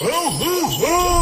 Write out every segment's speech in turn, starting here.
Joyeux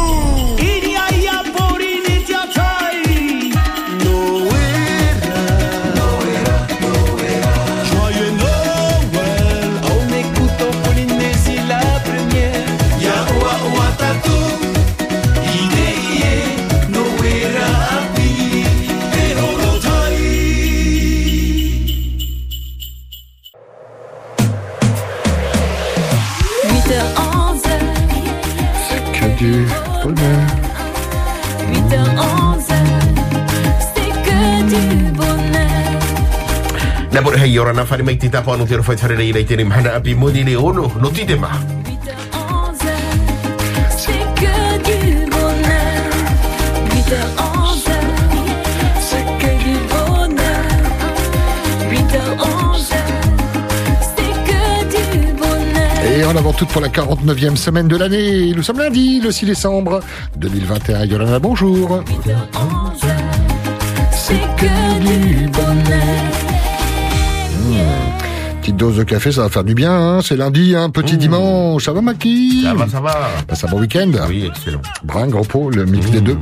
hei ora na whare mai te tapa anu te rowhai whare rei rei tēne mahana api moni le ono no ti te maha. 8h11, c'est que du bonheur. 8h11, c'est que du bonheur. 8h11, c'est que du bonheur. Et en avant toute pour la 49e semaine de l'année. Nous sommes lundi, le 6 décembre 2021. Yolanda, bonjour. 8h11, c'est que du Petite dose de café, ça va faire du bien. Hein. C'est lundi, hein. petit dimanche. Ça va, Maki Ça va, ça va. Passe un bon week-end. Oui, excellent. Brun, gros pot, le mix des deux.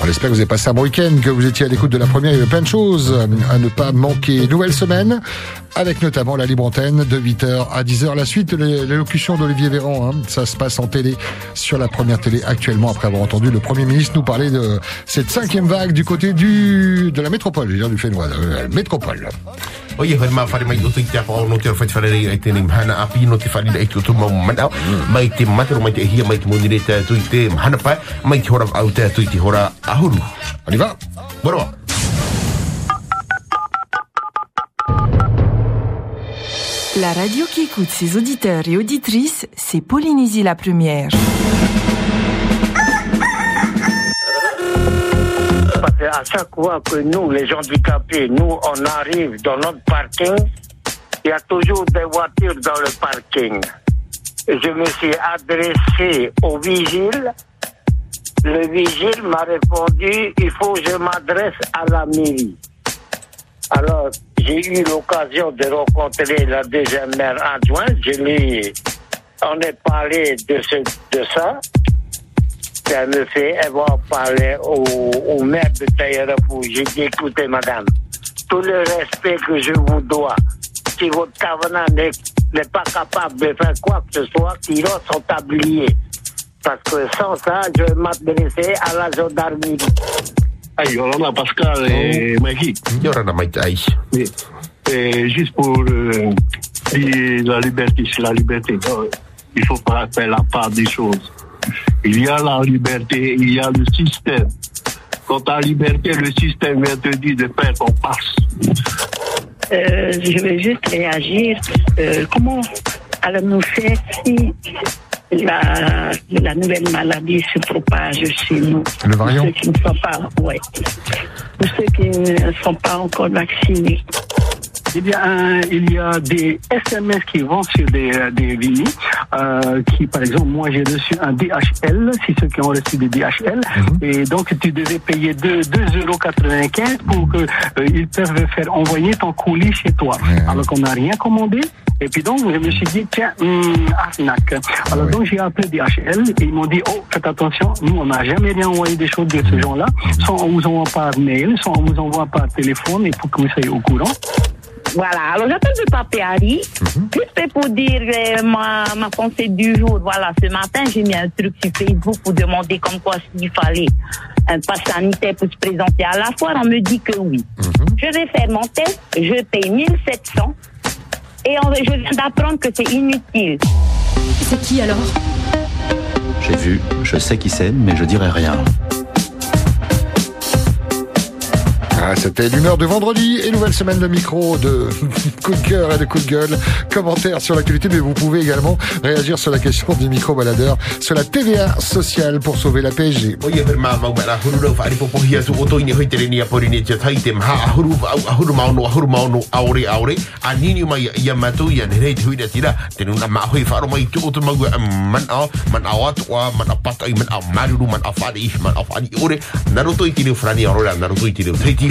On espère que vous avez passé un bon week-end, que vous étiez à l'écoute de la première. Il y avait plein de choses à ne pas manquer. Nouvelle semaine, avec notamment la libre antenne de 8h à 10h. La suite, les- l'élocution d'Olivier Véran, hein, ça se passe en télé, sur la première télé actuellement, après avoir entendu le Premier ministre nous parler de cette cinquième vague du côté du de la métropole, je veux dire du Fénois, de la métropole. Oye, hoi ma whare mai o te te apa anu te rowhai whare rei rei tēne mahana api no te whare rei tutu mau mana. Mai te mataro, mai te hia, mai te moni rei te tui te mahana pai, mai te hora au te tui te hora ahuru. On y va Boroa. La radio qui écoute ses auditeurs et auditrices, c'est Polynésie la première. Parce qu'à chaque fois que nous, les handicapés, nous, on arrive dans notre parking, il y a toujours des voitures dans le parking. Je me suis adressé au vigile. Le vigile m'a répondu, il faut que je m'adresse à la mairie. Alors, j'ai eu l'occasion de rencontrer la deuxième maire adjointe. Je lui, on est parlé de, ce, de ça. Elle me fait, en parler au, au maire de Taïrapou. J'ai dit, écoutez, madame, tout le respect que je vous dois, si votre cavanat n'est pas capable de faire quoi que ce soit, qu'il rend son tablier. Parce que sans ça, je vais m'adresser à la gendarmerie. Hey, Yolanda, Pascal et Maggie. Ai. Et, et juste pour euh, dire la liberté, c'est la liberté. Il faut pas faire la part des choses. Il y a la liberté, il y a le système. Quand tu as liberté, le système vient te dire de faire ton passe. Euh, je vais juste réagir. Euh, comment allons-nous faire si la, la nouvelle maladie se propage chez nous? Le variant? Pour ceux qui ne sont pas, ouais. Pour ceux qui ne sont pas encore vaccinés. Eh bien, euh, il y a des SMS qui vont sur des, euh, des euh, qui, par exemple, moi j'ai reçu un DHL, si ceux qui ont reçu des DHL, et donc tu devais payer 2 2,95 euros pour que euh, ils peuvent faire envoyer ton colis chez toi, alors qu'on n'a rien commandé. Et puis donc, je me suis dit, tiens, hum, arnaque. Alors donc, j'ai appelé DHL et ils m'ont dit, oh, faites attention, nous, on n'a jamais rien envoyé des choses de ce genre-là. Soit on vous envoie par mail, soit on vous envoie par téléphone et pour que vous soyez au courant. Voilà, alors j'appelle le pape Harry, juste pour dire euh, ma, ma pensée du jour. Voilà, ce matin, j'ai mis un truc sur Facebook pour demander comme quoi s'il fallait un pass sanitaire pour se présenter à la foire. On me dit que oui. Je vais faire mon test, je paye 1700 et on- je viens d'apprendre que c'est inutile. C'est qui alors? J'ai vu, je sais qui c'est, mais je dirai rien. Ah, C'était l'humeur de vendredi et nouvelle semaine de micro de coup de cœur et de coup de gueule. Commentaires sur l'actualité, mais vous pouvez également réagir sur la question du micro baladeur sur la TVA sociale pour sauver la PSG.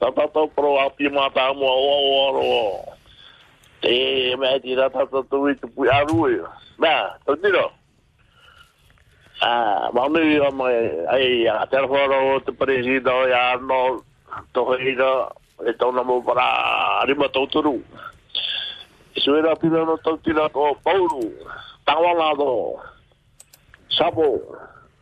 Tatato pro api mata mo o o me tatato tu i tu aru tu tiro. Ah, ai a teleforo te presida o ya no to heira e to na mo para rima to turu. Suera pina no to tira ko Paulo. Tawalado. Sapo.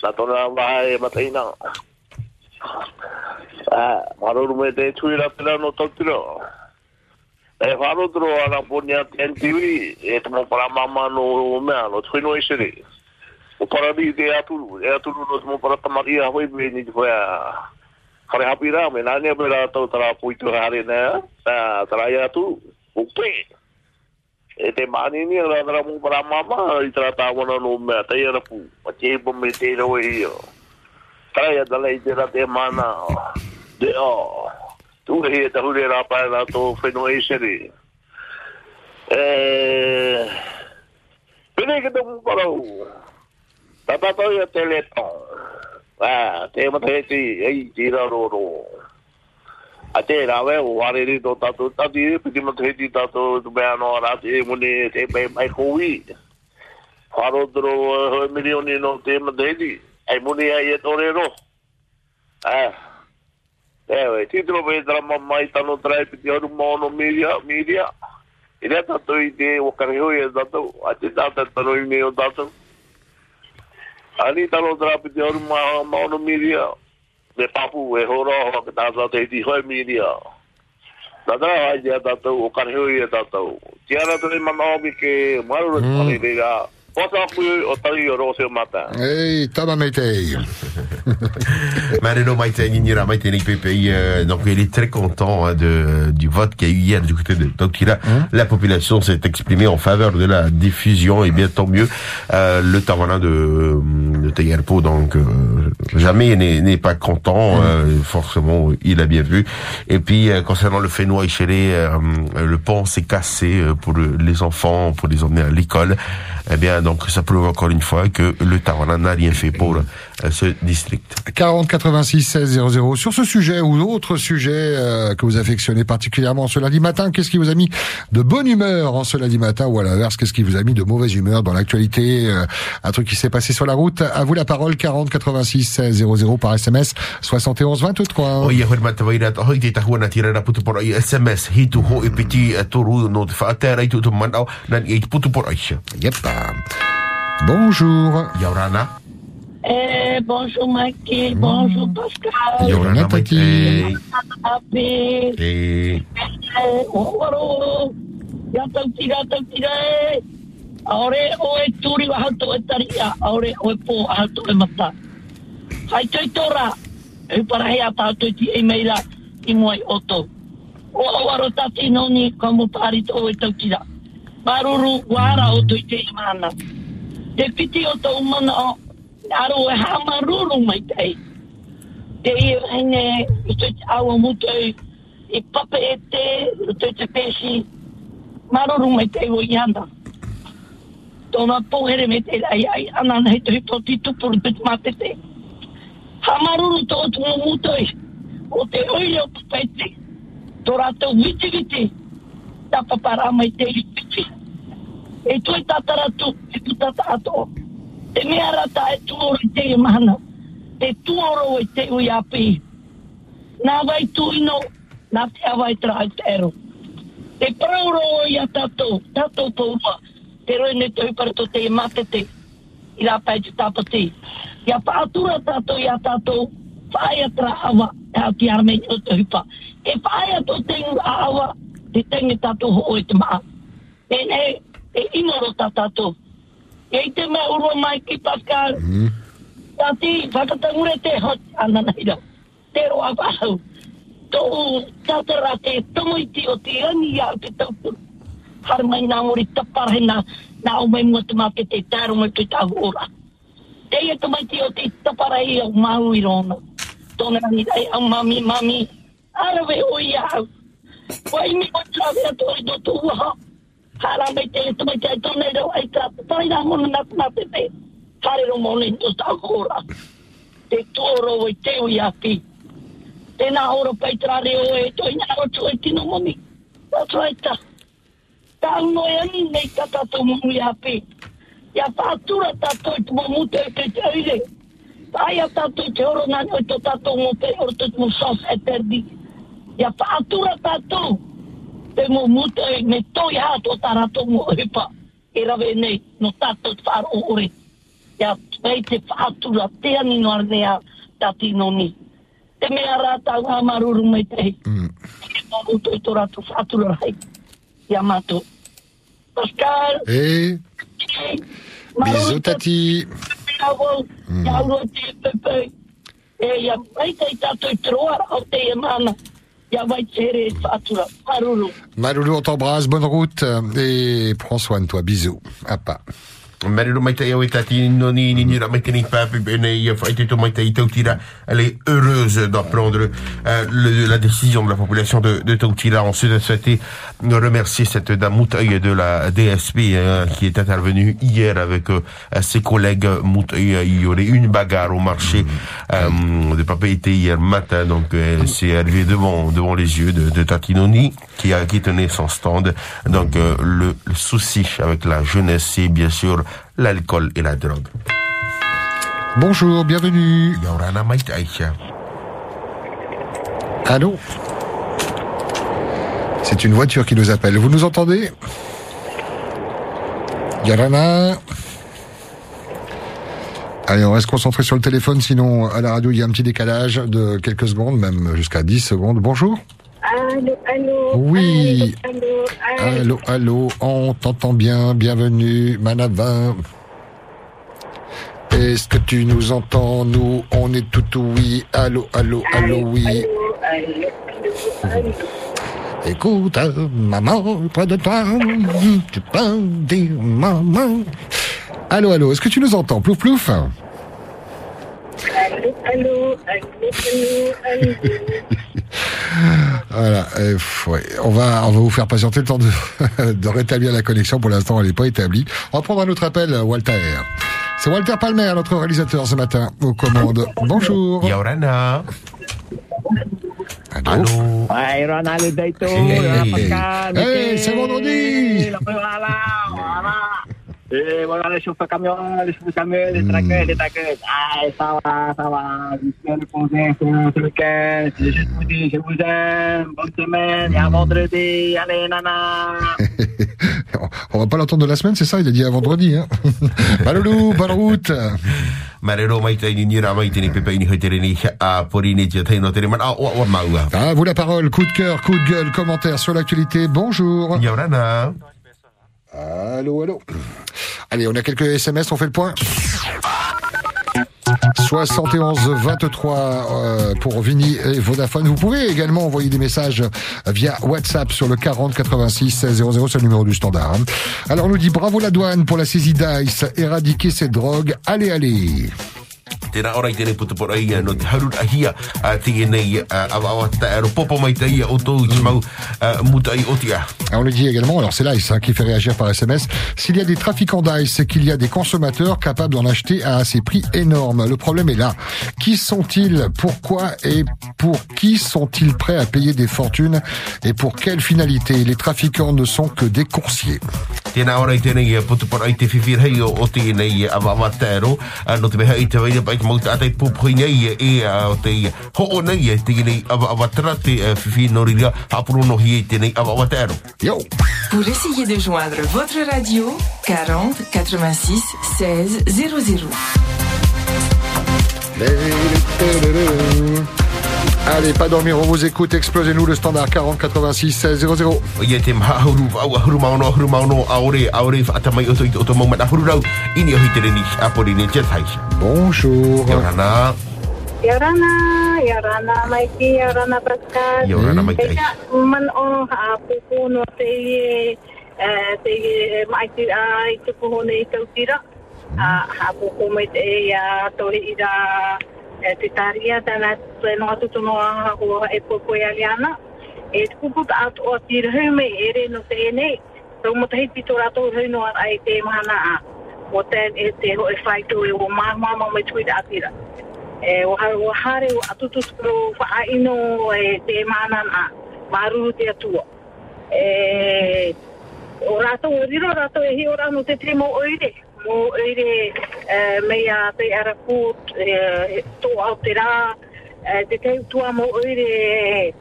fate a mai. E faro te ke tawala o te i ne ne ti re to no. A te pe o mutu e tra mu ni me. Tala e nene pro e tape ano ra na no. Sa tona vai mataina. Ah, maruru me te tuira pila no tautiro. E wharo tro ana ponia tentiwi e te mo para mama no mea no tuino e sere. O para ni te aturu, e aturu no te mo para tamaria hoi me ni te whea. Kare hapi rā me nani a mera tau tara puitu hare nea, ta tara i atu, o pe. E te mani ni ra tara mo para mama i tara tāwana no mea, te ia rapu, ma te ipo me te rawe hio. Tara ia tala i te ra te mana, de o, tu he te hure rā pae rā tō whenua e sere. E, pene ke te mu parau, tata tau ia te leton, Ah, te mataheti, ei, tira roro. A te rawe, o ware ri tō tātou, tati e, piti mataheti tātou, tu mea no rāti e mune, te pai mai kowi. Wharo toro, hoi milioni no te mataheti, ai mune ai e tore ro. Ah, ewe, titro pe drama mai tano trai piti aru mono media, media. I rea tātou i te wakarehui e tātou, a te tātou tano i me o tātou. Ani talo trapi te oru ma maono miria. Me papu e horo ho ke tāsa te iti hoi miria. Tata hai te tātou o karehui e tātou. Tiara te mana omi ke maru mm. kare reira. Posa pui o tari o rose o mata. Hey, tama meitei. Marino Maite Nignira Maite Pépé, euh, donc il est très content hein, de, du vote qu'il y a eu hier du côté de Tokira. La population s'est exprimée en faveur de la diffusion et bien tant mieux. Euh, le Tawana de, de Tayarpo, donc euh, jamais n'est pas content. euh, forcément, il a bien vu. Et puis euh, concernant le Fénois Ichéré, euh, le pont s'est cassé pour le- les enfants, pour les emmener à l'école. Eh bien, donc ça prouve encore une fois que le Tawana n'a rien fait pour euh, ce district. 40 86 16 00 sur ce sujet ou d'autres sujets que vous affectionnez particulièrement ce lundi matin. Qu'est-ce qui vous a mis de bonne humeur en ce lundi matin ou à l'inverse, qu'est-ce qui vous a mis de mauvaise humeur dans l'actualité Un truc qui s'est passé sur la route? À vous la parole 40 86 16 00 par SMS 71 23. O ia hoi mata waira to hoi te tahua na tira na putu pora i SMS hitu ho i piti a toru no te whaatera i tu tu manau na i putu pora i Yep. Bonjour. Yaurana. Eh, bonjour Maki, bonjour Pascal. Yorana Tati. Ape, E eh, owaro, ya tau tira, tau tira e. Aore o e turi wa hauto e taria, aore o e pō a hauto e mata. Hai toi tora, e para hea pa hauto ti e meira i muai oto. O awaro tati noni kamu pari to e tau tira. Maruru wara o toi te imana. Te piti o tau mana o, aro e hamaruru mai tei. Te i hene, i toi te awa mutu e, i pape e te, i toi te pesi, maruru mai tei o i anda. Tōna pōhere me te lai ai, anan nei te hito ti tupuru te mate te whamaruru tō tō mūtoi o te oile o kupaiti tō rātou witi witi tā papara mai te i piti e tōi tātara tū e tū tātā ato. Te mea rata e tū oro i te i mahana te tū oro i te ui api. Nā vai tū ino nā te awai tra ai te ero. Te prauro o i a tātou tātou pōua te roi ne tōi parato te i matete, i rāpai te tāpati Ia whaatura tātou ia tātou whaia tra awa e hau ki armeni o te hupa. E whaia tō tengu a awa te tengi tātou ho e te maa. E ne, e imoro tā tātou. E i te mea urua mai ki Pascal. Tāti, whakatangure te hot ana nei rau. Te roa wahau. Tō tātara te tomoiti o te ani au te taupuru. Hara mai nā mori tapara na nā o mai mua te mā ke te tāro mai te tāhu ora. Te ia tomaiti o te tapara i au mau i rona. Tōna ni rei au mami mami. Arawe o i au. Wai mi o trawe a i do tō uha. Hara mai te tomaiti ai tōna i rau ai tā, Tai rā mona nā nā te te. Hare ro mōne i tō tāhu ora. Te tōro o i te ui api. Tēnā ora peitrare o e tō o tō e tino moni. Tō right. ta. Tā no ani nei tata tātou monu i api. Whātura tātou i te momu te te te aire. Tāia tātou te oro nani o i tō tātou mo te oro te mo sos e terdi. Ia whātura tātou te momu te me tō i hā tō tā rato mo hipa. E rawe nei no te whāro ore. Ia vei te whātura te ani no arnea tātino ni. Te mea rā tāu ngā maruru mai te hei. Te momu tō i tō rato whātura rai. Ia mātou. Pascal. Et bisous tati. Maloulou, on t'embrasse, bonne route. Et prends soin de toi. Bisous. À pas. Mariro mai te au e tati no ni ni ni ra mai te ni papi bene ia fai te to mai te i tautira. Elle est heureuse d'apprendre euh, le- la décision de la population de, de Tautira. Ensuite, elle souhaitait remercier cette dame Moutaï de la DSP hein, qui est intervenue hier avec euh, ses collègues Moutaï. Il y aurait une bagarre au marché euh, de papaïté hier matin. Donc, euh, c'est arrivé devant, devant les yeux de, de Tatinoni qui, a, qui tenait son stand. Donc, euh, le, le souci avec la jeunesse, c'est bien sûr l'alcool et la drogue. Bonjour, bienvenue. Yaurana Maït Aïcha. Allô C'est une voiture qui nous appelle. Vous nous entendez Yarana Allez, on reste concentré sur le téléphone, sinon à la radio il y a un petit décalage de quelques secondes, même jusqu'à 10 secondes. Bonjour Allô, allô. Oui. Allô, allô. Allô, allô, on t'entend bien, bienvenue, Manavin. Est-ce que tu nous entends Nous, on est tout oui. Allô, allô, allô, oui. Écoute, euh, maman, près de toi, tu peux dire maman. Allô, allô, est-ce que tu nous entends Plouf, plouf? Allô, allô, allô, allô, allô. Voilà, euh, ouais, on va, on va vous faire patienter le temps de, de rétablir la connexion. Pour l'instant, elle n'est pas établie. On va prendre un autre appel, Walter. C'est Walter Palmer, notre réalisateur ce matin aux commandes. Bonjour. Yaurana. Allô. Daito, Hey. Pascal, Hey, c'est vendredi. Eh, voilà, les chauffeurs camions, les chauffeurs camions, les traqueurs, les traqueurs. Ah, ça va, ça va. Je suis reposé ce ce week-end. Je vous dis, je vous aime. Bonne semaine. Et à vendredi. Allez, nana. On va pas l'entendre de la semaine, c'est ça Il a dit à vendredi. Hein Maloulou, bonne route. Marero mai te ni nira mai te ni pepe ni hoitere ni a porini te te no te man a o o maua. À vous la parole. Coup de cœur, coup de gueule, commentaire sur l'actualité. Bonjour. Yaurana. Allô, allô. Allez, on a quelques SMS, on fait le point. 71 23 euh, pour Vini et Vodafone. Vous pouvez également envoyer des messages via WhatsApp sur le 40 86 00, c'est le numéro du standard. hein. Alors on nous dit bravo la douane pour la saisie d'ICE, éradiquer ces drogues. Allez, allez. Tēnā ora i tēnei putapora ia no te harur ahia a tege nei a awa ta ero popo mai te ia o tōu i mau a, muta i otia. On le dit également, alors c'est l'ICE hein, qui fait réagir par SMS, s'il y a des trafiquants d'ICE, c'est qu'il y a des consommateurs capables d'en acheter à ces prix énormes. Le problème est là. Qui sont-ils? Pourquoi? Et pour qui sont-ils prêts à payer des fortunes? Et pour quelle finalité? Les trafiquants ne sont que des coursiers. Tēnā ora i tēnei i te o, o tēnei ia awa awa ta ero a no te meha i te waira te atai e a o te ia. Ho o nei e te nei awa awa tara te whiwhi noriria hapuru no hi e te nei awa awa te aro. Yo! Pour essayer de joindre votre radio, 40 86 16 00. Allez, pas dormir, on vous écoute. Explosez-nous le standard 40 86 16 00. O ia te maha ahuru, au ahuru maono, ahuru maono, aore, aore, whaatamai o toi o to maumata ahuru rau. Ini ahui te reni, apori ne te tai. Bonjour. Yorana. Yorana, Yorana Maiti, Yorana Pascal. Yorana Maiti. Eka, man o haapupu no te ie, te ie maiti a i tupu hone i tau tira. A haapupu mai te e a tori i ra e te taria tana te no atu tono a e popo aliana. E te kupu atu o tira hume e re no te ene. Tau mo te hipi rato hui no ar ai te mahana a. O tēn e te ho e whaitu e o mahmama me tui te atira. e o hare o hare o atutu turu whaaino e te mana a. maruru te atua. E o rato o riro rato e hi o rano te te mo oire. Mo oire e, mea te araku e, tō au te rā e, te te tua mo oire e,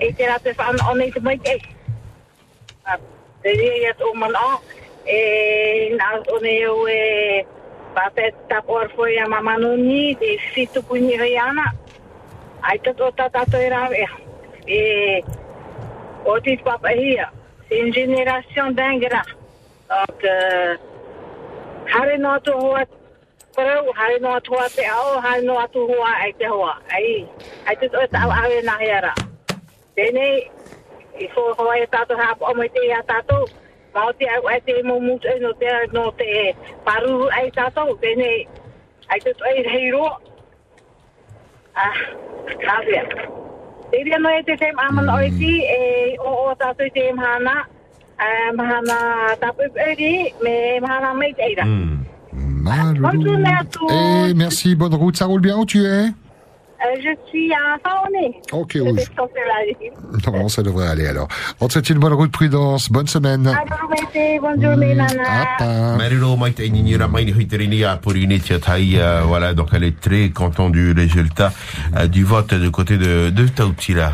e te rā te whaan o nei te mai kei. A, Te ria ia tō mana e nā o nei o e Pate tap or foi a mamanu ni de fitu puni riana. Ai tot o tata to era e. E o tis papa hia. C'est une génération d'ingrats. Donc, euh, hare no atu hoa parau, hare no atu hoa te ao, hare no atu hoa ai te hoa. Ai, ai te toi tau awe na heara. Tēnei, i fō hoa e tato hapa o mai te ia tato, Mau te au ai te mo mūtu no te no te paru ai tātou, tēnei, ai te toi rei roa. Ah, kāwea. Te ria no e te te amana o e o o tātou te mahana, eh, ira. Bonne journée à tous. Et merci, bonne route. Ça roule bien où tu es? Euh, je suis à Faoné. Ok, Je oui. Non, ça devrait aller alors. On te souhaite une bonne route, prudence. Bonne semaine. Bonne journée, Nana. Mariro mai te inini ra mai ni hui te rini a pour une tia tai, euh, voilà, donc elle est très contente du résultat euh, du vote du côté de, de Tautira.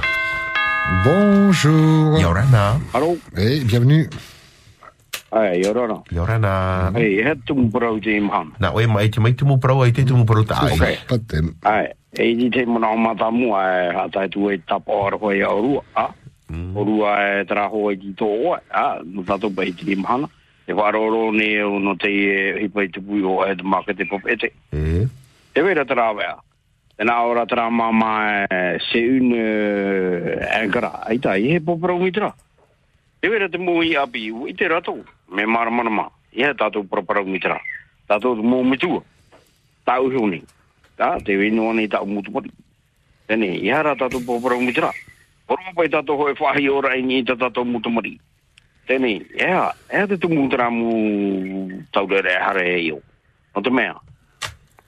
Bonjour. Yorana. Allô Et bienvenue. Ai, Yorana. Yorana. Ei, he tumu parau te imham. Na oe mai te mai tumu parau ai te tumu parau ta ai. Ok. Patem. Ai, e di te mana o mata mua e hata tu e tapa ora hoi a orua, a? Orua e tera hoi ki tō oa, a? No tato pai te imhana. E wharoro ne o no te e hipai te pui o e te maka te popete. E? Te wera tera wea. E nā ora tera mama se un angara. Ai tai, he poparau mi tera. Te wera te mui api u i te rato. Me mara mana ma. I he tātou paraparau mi tera. Tātou te mō mitua. Tāu hiuni. Tā, te wino ani tāu mutu pati. Tene, i hara tātou paraparau mi tera. Porma pai tātou hoi whahi ora i ni tā tātou mutu mari. Tene, ea, ea te tumu tera mu tau re hare e iu. No te mea.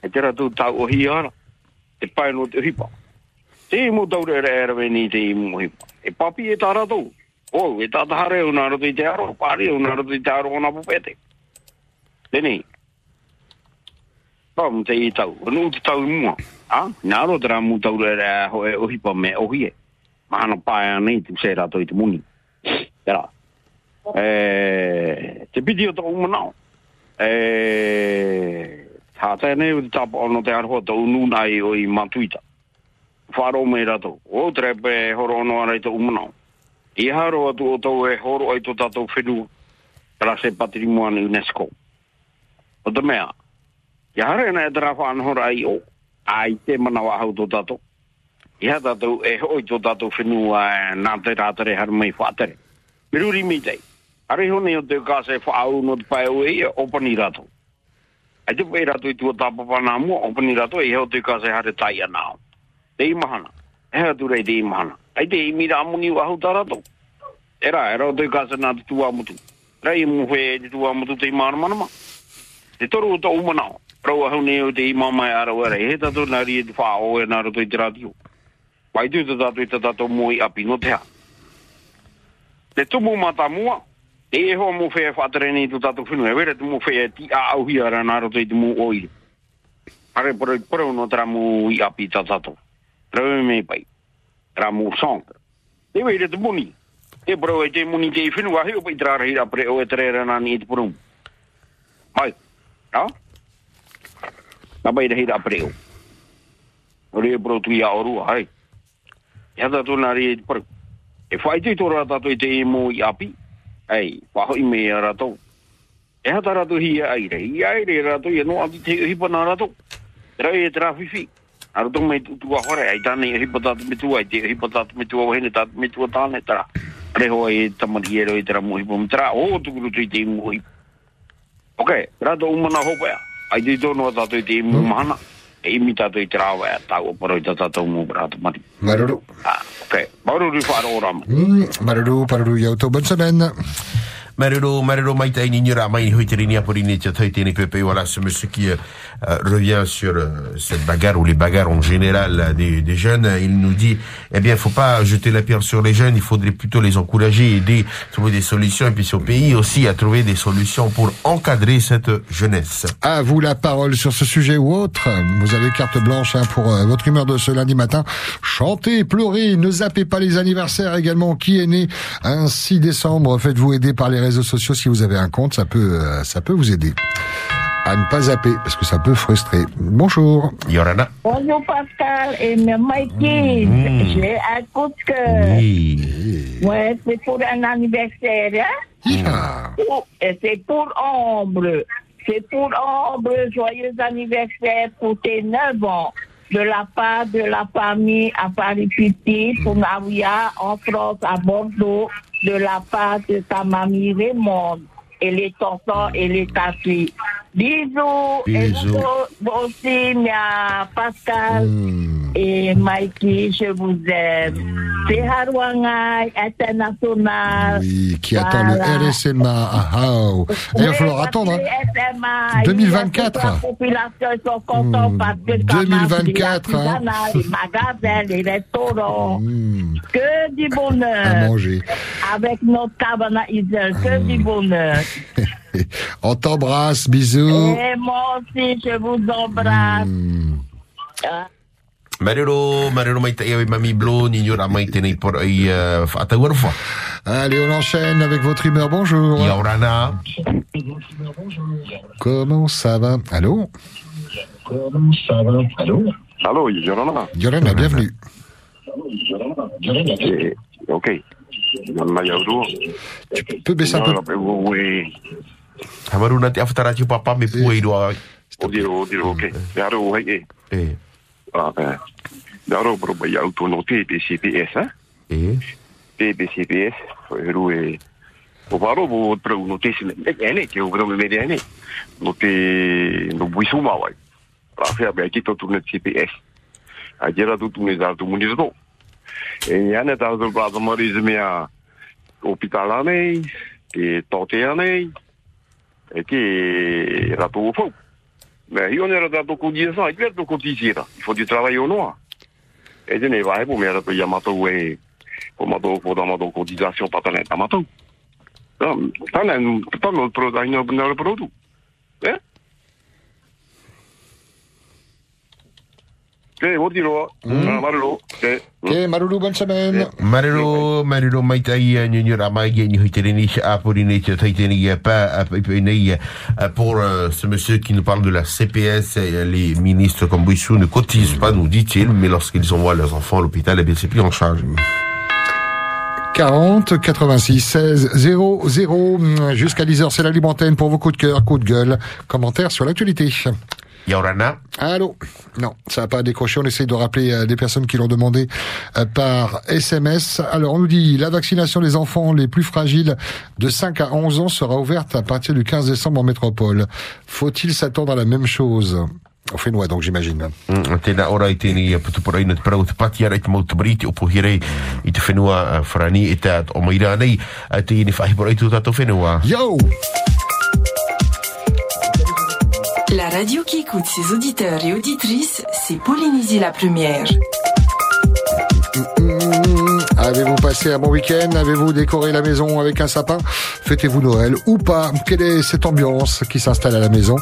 E tera tu tau o hi ara. Te pai no te hipa. Te mo tau re re ni te imu hipa. E papi e tā ratou. O, e tata hare una rato i te aro, pari una rato i te aro ona pupete. Tene. Pa, te i tau. Anu te tau i mua. A, naro te ramu tau re re ho e o hipa me o hie. Mahana pae anei tu se rato i te muni. Tera. E, te piti o tau manao. E, Ha tēnei o te tapa ono te arhoa tau nuna i o i matuita. Whāro mei rato. O trepe horo ono arai tau umanau. I haro atu o tau e horo ai tō tātou whenua. Rase patrimoine UNESCO. O te mea. Ia hare na e tera whanhora ai o. Ai te manawa hau to tātou. Ia tātou e hoi tō tātou whenua e nā te rātere har mai whātere. Miruri mi tei. Are hone o te kāse whaau no te pai o e opani rātou. Ai te pai rato i tua tāpapa nā mua, opani rato i heo te kāse hare tai anao. Te imahana. Hea tu rei te imahana. Ai te imi amuni muni o tā rato. Era, era o te kāse nā te tua mutu. Rei mu e te tua mutu te imahana manama. Te toru o ta umanao. Rau ahu ne o te imamai ara wera. He tato nā rie te whao e nā rato i te ratio. Wai tu te tato i te tato moi api no te ha. Te tumu mata mua. Te e hoa mu whea whātere ni tu tato whenua. E wera te mu whea ti a au hi ara nā rato i te mu oire. Pare pare pare no tra mu i api tatato. Rau me pai. Tra mu song. Te wei te muni. Te pro e te muni te finu wa hiu pai tra hira pre o e tre rana ni te purum. Mai. No? Na pai te hira pre o. Ore pro tu ia oru ai. Ya ta tu na ri pro. E fai te to ra ta to te mo i api. ai waho i me a rato. E hata rato hi a aire. I aire rato i anu ati te hipa na rato. Rai e tra whiwhi. A rato mai tu a hore. Ai tāne e hipa tatu me tu ai te hipa tātu me tu a wahene tātu me tu a tane tra re hoa e tamari e roi tra mo hipa me tra o tukuru tui te imu hipa ok rato umana hopa ai te tono a tatu i te imu mahana mm. E imi ta tu i tra wa ta o paro i ta ta tu mo rato mari. Maruru. Ah, ok. Maru ri faro ora. Mm, Maruru, Paruru semaine. Marero, Marero Maïta Nignora Maï Huiterinia Pauline Tiataitene Pepe, voilà ce monsieur qui euh, euh, revient sur euh, cette bagarre ou les bagarres en général euh, des, des jeunes. Il nous dit, eh bien, faut pas jeter la pierre sur les jeunes, il faudrait plutôt les encourager, aider, trouver des solutions et puis au pays aussi à trouver des solutions pour encadrer cette jeunesse. À vous la parole sur ce sujet ou autre. Vous avez carte blanche hein, pour euh, votre humeur de ce lundi matin. Chantez, pleurez, ne zappez pas les anniversaires également. Qui est né un 6 décembre? Faites-vous aider par les réseaux sociaux si vous avez un compte, ça peut, euh, ça peut vous aider. À ne pas zapper parce que ça peut frustrer. Bonjour. Yorana. Bonjour Pascal et Mikey. J'ai un coup de cœur. Ouais, c'est pour un anniversaire, hein? Et c'est pour Ombre. C'est pour Ombre. Joyeux anniversaire pour tes 9 ans. De la part de la famille à Paris Petit, pour Naouya, en France, à Bordeaux. De la part de ta mamie Raymond. Et les tontons et les tatis. Bisous. Bisous. vous vous aussi, Mia Pascal et Mikey, je vous aime. C'est Harouangai International. Qui attend le RSMA à Hao. Et il va falloir attendre. hein. 2024. La population ils sont contents parce que ça 2024, marche, hein. les magasins, les restaurants. Que du bonheur. À manger. Avec notre cabana que du bonheur. On t'embrasse, bisous. Et moi aussi, je vous embrasse. Ah. Marero, Marero Maïta Yawe Mami Blo, Nignora Maïta Nei por ai uh, Fatawarfa. Allez, on enchaîne avec votre humeur. Bonjour. Yorana. Comment ça va? Allô? Comment ça va? Allô? Allô, Yorana. Yorana, bienvenue. Eh, Ok. Tu peux baisser un peu Oui. Hamaru nanti afatarachi papa me puai doa. Odiro, odiro, ok. Yaro, hei, eh? Ah, eh. Yaro, bro, ba yau no TPCPS, eh? Eh. TPCPS. Heru, eh. O pro, no te ene, ke o me me ene. No te, no buisu mawai. Tu me dar tu munir do. E nei, nei, e ke rato o fau. Me hi one rata to ko dia sa, i to ko tisira. I fo di trabalho no. E de ne vai po me rato ya mato e po mato po da mato cotisation patane ta mato. Um, tanen, tanen pro da ino na produto. Ok, Marulu, bonne semaine. Marero, Marero Maïta Ia Nignora Maïa Ni Huitereni Apoline Tiataiteni pas Apipene pour ce monsieur qui nous parle de la CPS. euh, Les ministres comme Bouissou ne cotisent pas, nous dit-il, mais lorsqu'ils envoient leurs enfants à l'hôpital, eh bien c'est pris en charge. 40 86 16 0 0 jusqu'à 10h c'est la libre antenne pour vos coups de cœur, coups de gueule, commentaires sur l'actualité. Yorana. Allô Non, ça n'a pas décroché. On essaye de rappeler euh, des personnes qui l'ont demandé euh, par SMS. Alors, on nous dit la vaccination des enfants les plus fragiles de 5 à 11 ans sera ouverte à partir du 15 décembre en métropole. Faut-il s'attendre à la même chose? Au Fénois, donc, j'imagine. Tēnā ora i tēnei putu para ina te parau te pati ara i te mau te mariti o pohirei i te whenua wharani e te o maira nei te ini whahi para i tu tātou whenua. Yo! La radio qui écoute ses auditeurs et auditrices, c'est Polynésie la première. Avez-vous passé un bon week-end? Avez-vous décoré la maison avec un sapin? Fêtez-vous Noël ou pas? Quelle est cette ambiance qui s'installe à la maison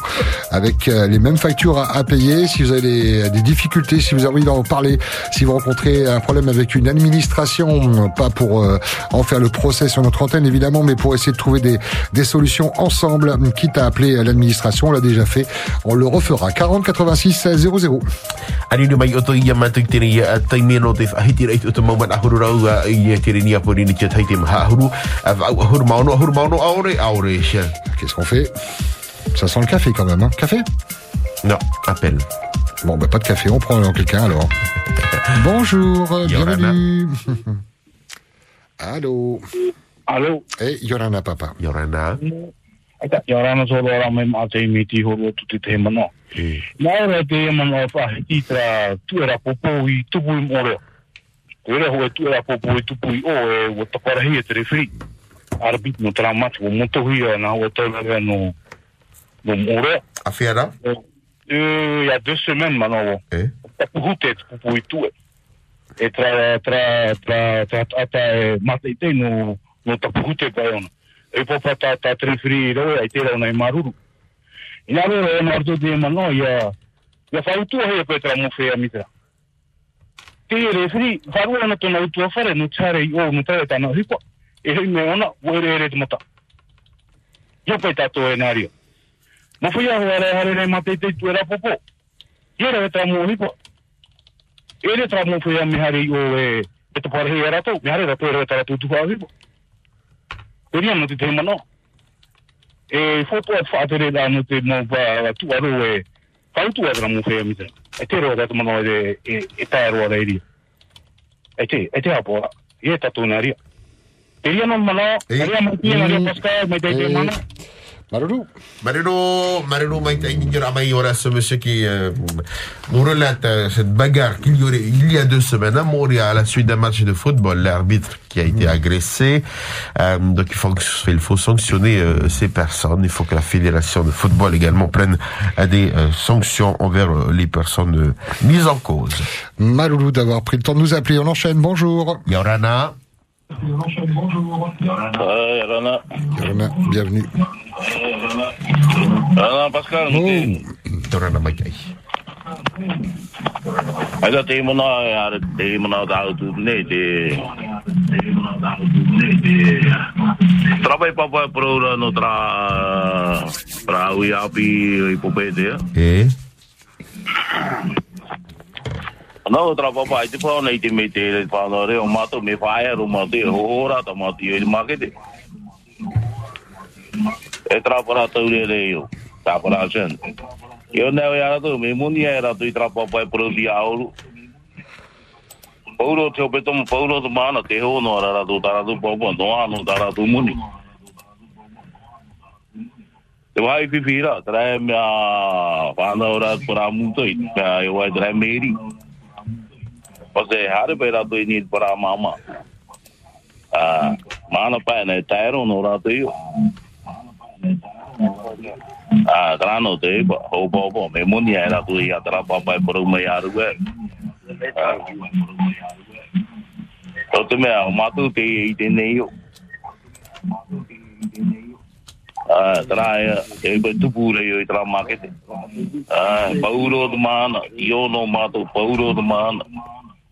avec euh, les mêmes factures à, payer? Si vous avez des, des difficultés, si vous avez envie d'en parler, si vous rencontrez un problème avec une administration, pas pour euh, en faire le procès sur notre antenne évidemment, mais pour essayer de trouver des, des solutions ensemble, quitte à appeler l'administration, on l'a déjà fait, on le refera. 40 86 00. Ani ni mai o to ia matu tere ia taimi no te whahiti reit o te mauman ahuru rau a ia tere ni apori ni kia taite maha ahuru a vau ahuru maono ahuru maono aore aore sia. Qu'est-ce qu'on fait? Ça sent le café quand même, hein Café? Non, appel. Bon, bah pas de café, on prend quelqu'un alors. Bonjour, euh, Yorana. bienvenue. Allô Allô Eh, Yorana papa. Yorana. Ata yorana so ora mai ma te miti ho ro tu te mano. Na ora te mano fa i tra tu era popo i tu pui era ho tu pui o e o ta para hi te refri. Arbit no tra mat o mo to hi na o to na no no more. A fiera? Il y a deux semaines maintenant. Eh? Ta te tu e. Tra, tra, tra, tra, te no, no ta pa ona. E ta, ta trefri roe, ai te maruru. I roe e marto mano, pe tra mo whea mitra. Te e refri, wharua na tona utua whare, no tare i o, no tare tana hipa. E hei me ona, o ere ere te mata. Ia pe tato e nario. Ma whia ho are hare nei mate te tu era popo. Ia re tra mo hipa. E re tra mo whea me hare i o e, e te pare hei ara tau, me hare ra pere tara tu tu hao hipa. E ria no te te mano. E foto at whaatere da no te mo pa tu aro e, whautu atra mo whea mita. E te roa tatu mano e, e, e tae roa da iria. E te, e te apora. E tatu na ria. E ria no mano, e ria mo tia na ria Pascal, mai te te mano. Maruru. Maruru, Maruru mai tai ni dira mai ora ce monsieur qui euh, nous relate euh, cette bagarre qu'il y aurait il y a deux semaines à Montréal à la suite d'un match de football, l'arbitre qui a été agressé. Euh, donc il faut, il faut sanctionner euh, ces personnes. Il faut que la fédération de football également prenne euh, des euh, sanctions envers les personnes euh, mises en cause. Maloulou d'avoir pris le temps de nous appeler. On enchaîne, bonjour. Yorana. Ouais, Rana. Yorana, bienvenue. Rana Pascal, mute. Yorana mai kai. Ai ka te mona e are te mona da autu ne te Trabai papa pro ra no tra tra ui api i popete. Eh? No tra papa ai te pa nei te me te pa no re o mato me fa e ro mato e ora ta mato i makete. E tra para tau re re yo. Ta para chen. Yo ne o ya to me muni era tu tra papa e pro di aulu. Paulo te ope tomu paulo tu mana te ho no ara tu tara tu popo no anu tara tu muni. Te vai pipira, tra me a panda ora para muito e eu vai tra meri. Pase hare pera tu ni para mama? Ah, mana pa ne tairo no ra tu yo. Ah, tra no te ba ho bo bo me muni era tu ya tra pa pa por me ya ru Ah. O te mea, o matu te i te nei o. Ah, tra e, e pe tupu rei o i tra makete. Ah, pauro de mana, io no matu, pauro de mana.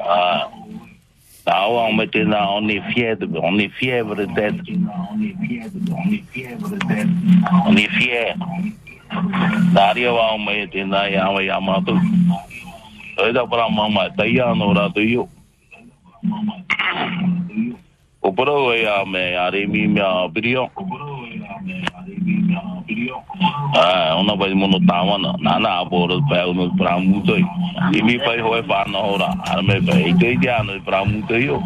Ah. Tá, o me te na on est fier de on est fièvre d'être. On est fier. Daria wa o me te na ya wa ya ma tu. E da para mama tai ano ra tu yo. O poro e a me a re mi me a Ah, ona vai mono tama na na na a poro pa uno pra muito i. I mi pai hoe fa na ora, a me pa i te dia no pra muito yo.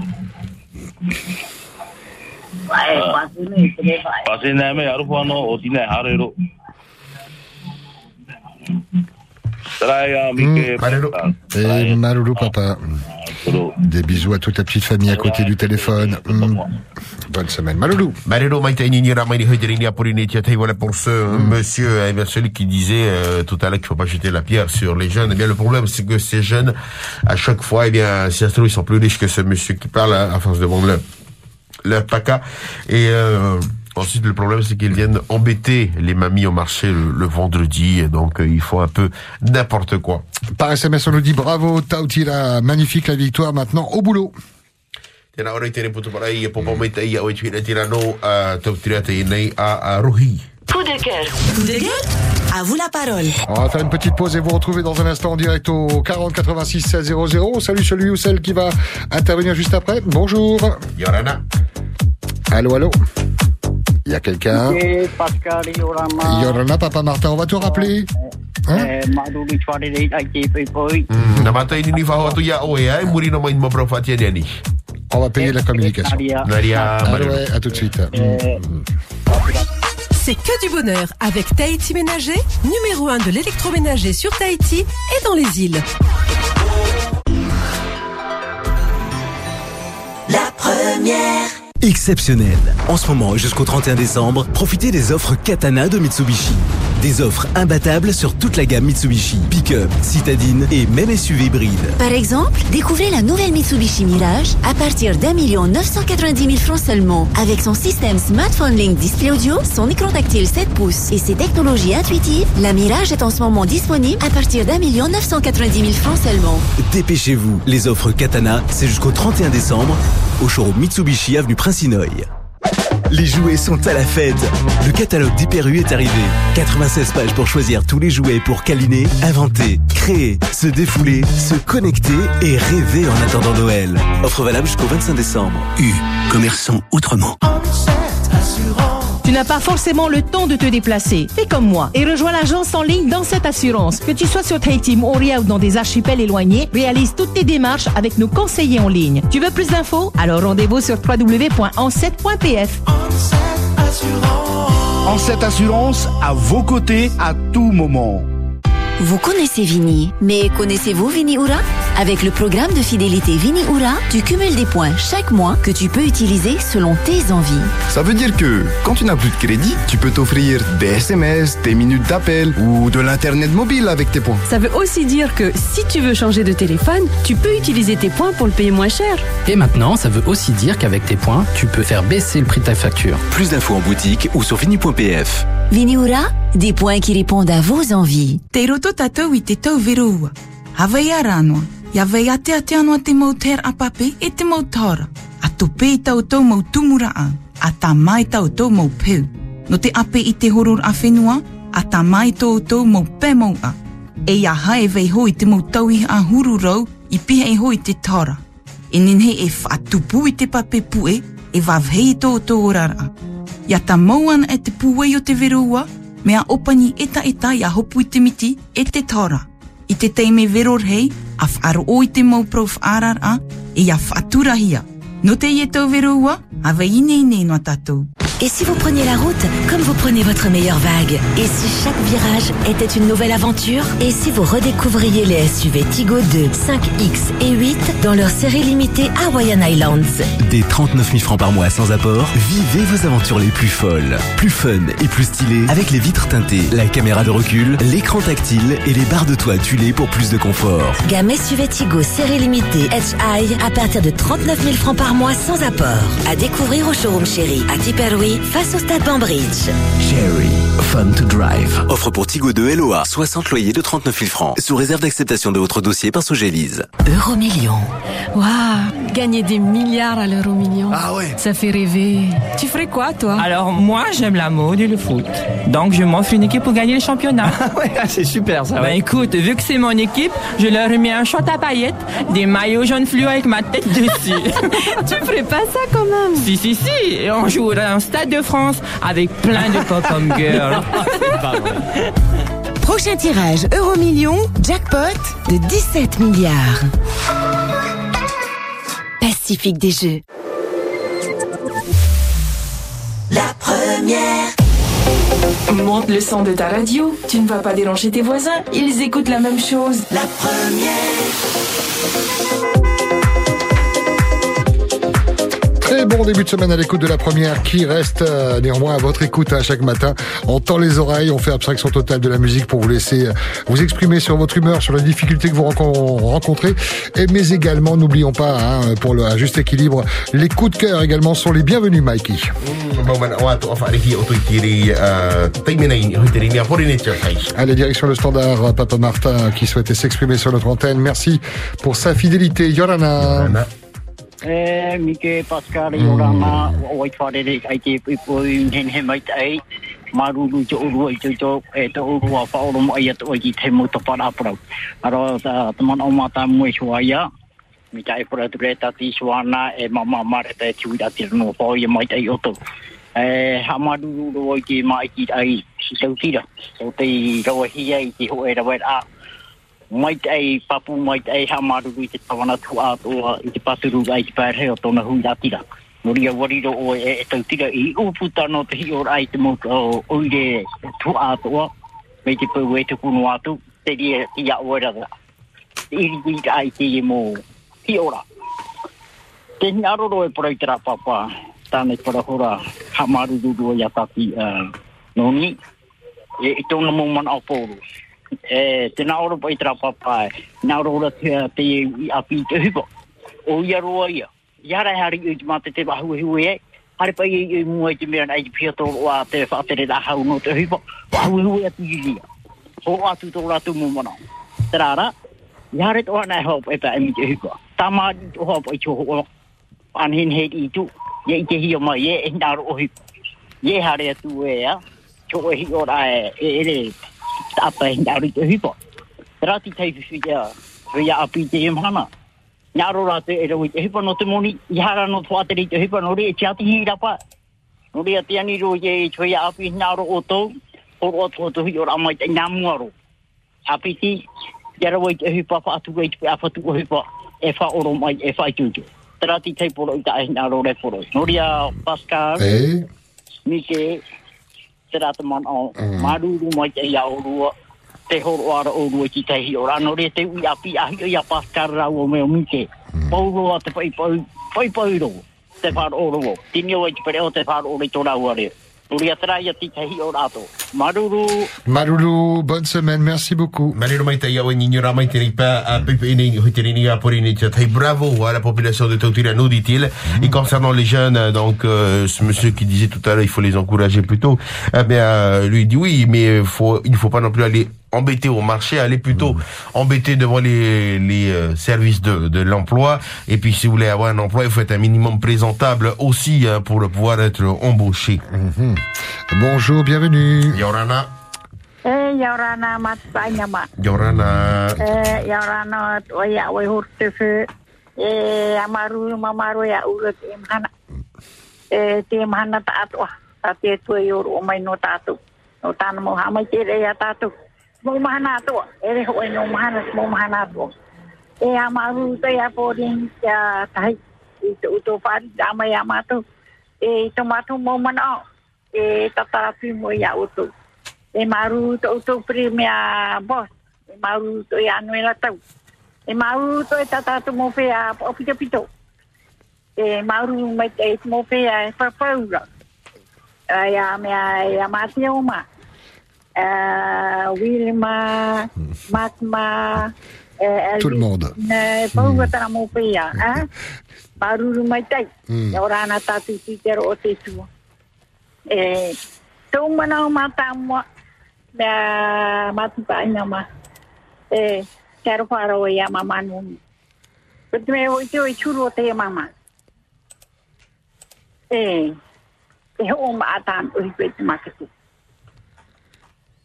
Pasi na me aru whano o tina e harero. Trai a mike. Et Maloulou papa. Des bisous à toute ta petite famille à côté du téléphone. Mm. Bonne semaine. Maloulou. Atai voilà pour ce monsieur, eh bien, celui qui disait euh, tout à l'heure qu'il faut pas jeter la pierre sur les jeunes. Eh bien, le problème, c'est que ces jeunes, à chaque fois, eh bien, si ça se trouve, ils sont plus riches que ce monsieur qui parle, hein, à force de vendre leur, leur paca. Et, euh, ensuite, le problème, c'est qu'ils viennent embêter les mamies au marché le, le vendredi. Et donc, euh, ils font un peu n'importe quoi. Par SMS, on nous dit bravo, Tautira. Magnifique la victoire maintenant au boulot. Tēnā ora i tēne putu para i e popo mai te ia o i tuina tira no a tau tira te nei a, a rohi. Coup de gueule. Coup de gueule? À vous la parole. On va faire une petite pause et vous retrouver dans un instant en direct au 40 86 16 00. Salut celui ou celle qui va intervenir juste après. Bonjour. Yorana. Allô, allô. Il y a quelqu'un Pascal, Yorama. Yorana, Papa Martin, on va te rappeler. Eh, ani. On va payer la communication. Nadia. Nadia, Ah ouais, à tout de suite. C'est que du bonheur avec Tahiti Ménager, numéro 1 de l'électroménager sur Tahiti et dans les îles. La première. Exceptionnel. En ce moment, jusqu'au 31 décembre, profitez des offres Katana de Mitsubishi. Des offres imbattables sur toute la gamme Mitsubishi. Pick-up, citadine et même SUV hybride. Par exemple, découvrez la nouvelle Mitsubishi Mirage à partir d'un million 990 000 francs seulement. Avec son système Smartphone Link Display Audio, son écran tactile 7 pouces et ses technologies intuitives, la Mirage est en ce moment disponible à partir d'un million 990 000 francs seulement. Dépêchez-vous, les offres Katana, c'est jusqu'au 31 décembre au showroom Mitsubishi avenue Prince-Inouï. Les jouets sont à la fête. Le catalogue d'Hyper U est arrivé. 96 pages pour choisir tous les jouets pour câliner, inventer, créer, se défouler, se connecter et rêver en attendant Noël. Offre valable jusqu'au 25 décembre. U, commerçant autrement. N'as pas forcément le temps de te déplacer. Fais comme moi et rejoins l'agence en ligne dans cette assurance. Que tu sois sur Tahiti, Moria ou dans des archipels éloignés, réalise toutes tes démarches avec nos conseillers en ligne. Tu veux plus d'infos? Alors rendez-vous sur www.ancet.pf. En cette assurance, à vos côtés à tout moment. Vous connaissez Vini, mais connaissez-vous Vini Ura Avec le programme de fidélité Vini Ura, tu cumules des points chaque mois que tu peux utiliser selon tes envies. Ça veut dire que quand tu n'as plus de crédit, tu peux t'offrir des SMS, des minutes d'appel ou de l'internet mobile avec tes points. Ça veut aussi dire que si tu veux changer de téléphone, tu peux utiliser tes points pour le payer moins cher. Et maintenant, ça veut aussi dire qu'avec tes points, tu peux faire baisser le prix de ta facture. Plus d'infos en boutique ou sur fini.pf. Viniura, des points qui répondent à vos envies. Te roto tato i te tau verua. Hawai a rānoa. Ia vei ate ate anō te mauter a apape e te mautara. A tupe i tau tau mau tumura a. A tā mai tau tau mau peu. No te ape i te horor a whenua, a tā mai tau tau mau pē mau a. E ia hae vei hoi te mau tau i a huru rau i piha e hoi te tara. E nenhe e whatupu i te pape pue e vavhei tau tau orara. Ia ta mauana e te puwei o te verua, mea opani eta eta ia hopu i te miti e te tāra. I te teime veror hei, a whaaro o i te mau prof arar a, e ia whaturahia. No te ie tau verua, a wei ine ine no tatou. Et si vous preniez la route comme vous prenez votre meilleure vague Et si chaque virage était une nouvelle aventure Et si vous redécouvriez les SUV Tigo 2, 5X et 8 dans leur série limitée Hawaiian Islands Des 39 000 francs par mois sans apport, vivez vos aventures les plus folles. Plus fun et plus stylé avec les vitres teintées, la caméra de recul, l'écran tactile et les barres de toit tuilées pour plus de confort. Gamme SUV Tigo série limitée HI à partir de 39 000 francs par mois sans apport. À découvrir au showroom chéri à Face au stade Banbridge. Cherry, fun to drive. Offre pour Tigo 2 LOA, 60 loyers de 39 000 francs. Sous réserve d'acceptation de votre dossier par Sogélise. Euromillion. Waouh, gagner des milliards à l'euro million. Ah ouais. Ça fait rêver. Tu ferais quoi, toi? Alors moi j'aime la mode et le foot. Donc je m'offre une équipe pour gagner le championnat. ouais, c'est super ça. Ben écoute, vu que c'est mon équipe, je leur mets un short à paillettes, des maillots jaunes fluo avec ma tête dessus. tu ferais pas ça quand même? Si si si, et on joue dans un stade de France avec plein de pop-up girls. Bah, Prochain tirage, euro million, jackpot de 17 milliards. Pacifique des Jeux. La première. Monte le son de ta radio. Tu ne vas pas déranger tes voisins. Ils écoutent la même chose. La première. Très bon début de semaine à l'écoute de la première qui reste euh, néanmoins à votre écoute à chaque matin. On tend les oreilles, on fait abstraction totale de la musique pour vous laisser euh, vous exprimer sur votre humeur, sur les difficultés que vous rencon- rencontrez. Et mais également, n'oublions pas, hein, pour le juste équilibre, les coups de cœur également sont les bienvenus, Mikey. Allez, direction le standard, euh, Papa Martin qui souhaitait s'exprimer sur notre antenne. Merci pour sa fidélité. Yorana. E, Mike Pascal i ora ma o i wharere ai te pipo i hen he mai tai. Maruru te uru i te to e te uru a whaoro mo ai atu i te mo te para aprau. Aro ta taman o mata mo e shua ia. Mi tai pura te reta ti suana e mama mare te tui da tira no pao i mai tai oto. E ha maruru ro i te mai ki ai si tau tira. So te rawa hia i te ho e rawa a mai ai papu mai ai ha maru i te tawana tu a to i te paturu ai te pare o tona hui atira. Nori a o e, e tau tira i uputa no te hi o ai te mo o oire tu a to me te pau e te kuno atu te ria i a oera da i ri i ai te i mo hi ora. Te ni aroro e porai tera papa tāne para hora ha maru ru i a tati uh, noni. E e tōna mo man au e te na pai tra papa e na oro ora te te a pi te hipo o ia roa ia. Ia rai hari i ma te te bahu hu e. Hari pai i i mua i te mea nei pia to o a te fa te da hau no te hipo wahu hu e ti ji ho o a tu to ra tu mu mana te rara ia rai toa nei hop pai pa mi te hipo ta ma i to hop pai to o. An hin he i tu. Ye i te hio mai ye e nda ro o hipo ye hari atu e ia Chokohi o rae, e, e, e, e, e, e, e ta apa ni ari te hipo. Rati tei fi fi ya, fi ya api te yem hana. Ni aro rate e rawi te hipo no te moni, i no no te ri te hipo no ri cha ti hi rapa. No re a ani ro ye e ya api ni aro o tou, o ro atu atu hi o ramai te ngamu aro. Api ti, ya rawi te hipo fa atu rei te apatu o hipo, e fa oro mai e fa i tuju. Tarati tei poro i ta e ni aro re poro. No re a Pascal, Mike, te rata mana o maruru mai te ia orua te horo ara orua ki te hi ora no re te ui api ahi o ia paskar rau o meo mike pauro a te pai pai pai pai ro te whar oro o tini o i te pere o te whar oro i tora a reo maruru Maloulou, bonne semaine, merci beaucoup. Bravo à la population de Tautira nous dit-il. Et concernant les jeunes, donc euh, ce monsieur qui disait tout à l'heure il faut les encourager plutôt, eh bien euh, lui dit oui mais faut il faut pas non plus aller embêter au marché, aller plutôt embêter devant les, les euh, services de, de l'emploi. Et puis si vous voulez avoir un emploi, il faut être un minimum présentable aussi hein, pour pouvoir être embauché. Bonjour, bienvenue. Yorana. E yaurana matanya ma. Yorana. E yaurana o ya we hurtefe. E amaru mamaru ya urat imhana. E te imhana ta atwa. Ta te tu yor o mai no tatu. No tan mo ha mai te re ya tatu. mo mahana to e re ho e no mahana mo mahana to e a ma ru te po din ya tai to to pa da ma ya ma to e to ma to mo mana e ta ta mo ya uto e ma ru to u to pri me a bo e ma ru to ya no era tau e ma ru to e ta ta to mo fe a o pi pi to e ma ru mai te mo fe a pa pa Ai, a me a ma a o ma. A Wilma Matma Tout le monde. ne pau ta mo fe a a maru me te Mm.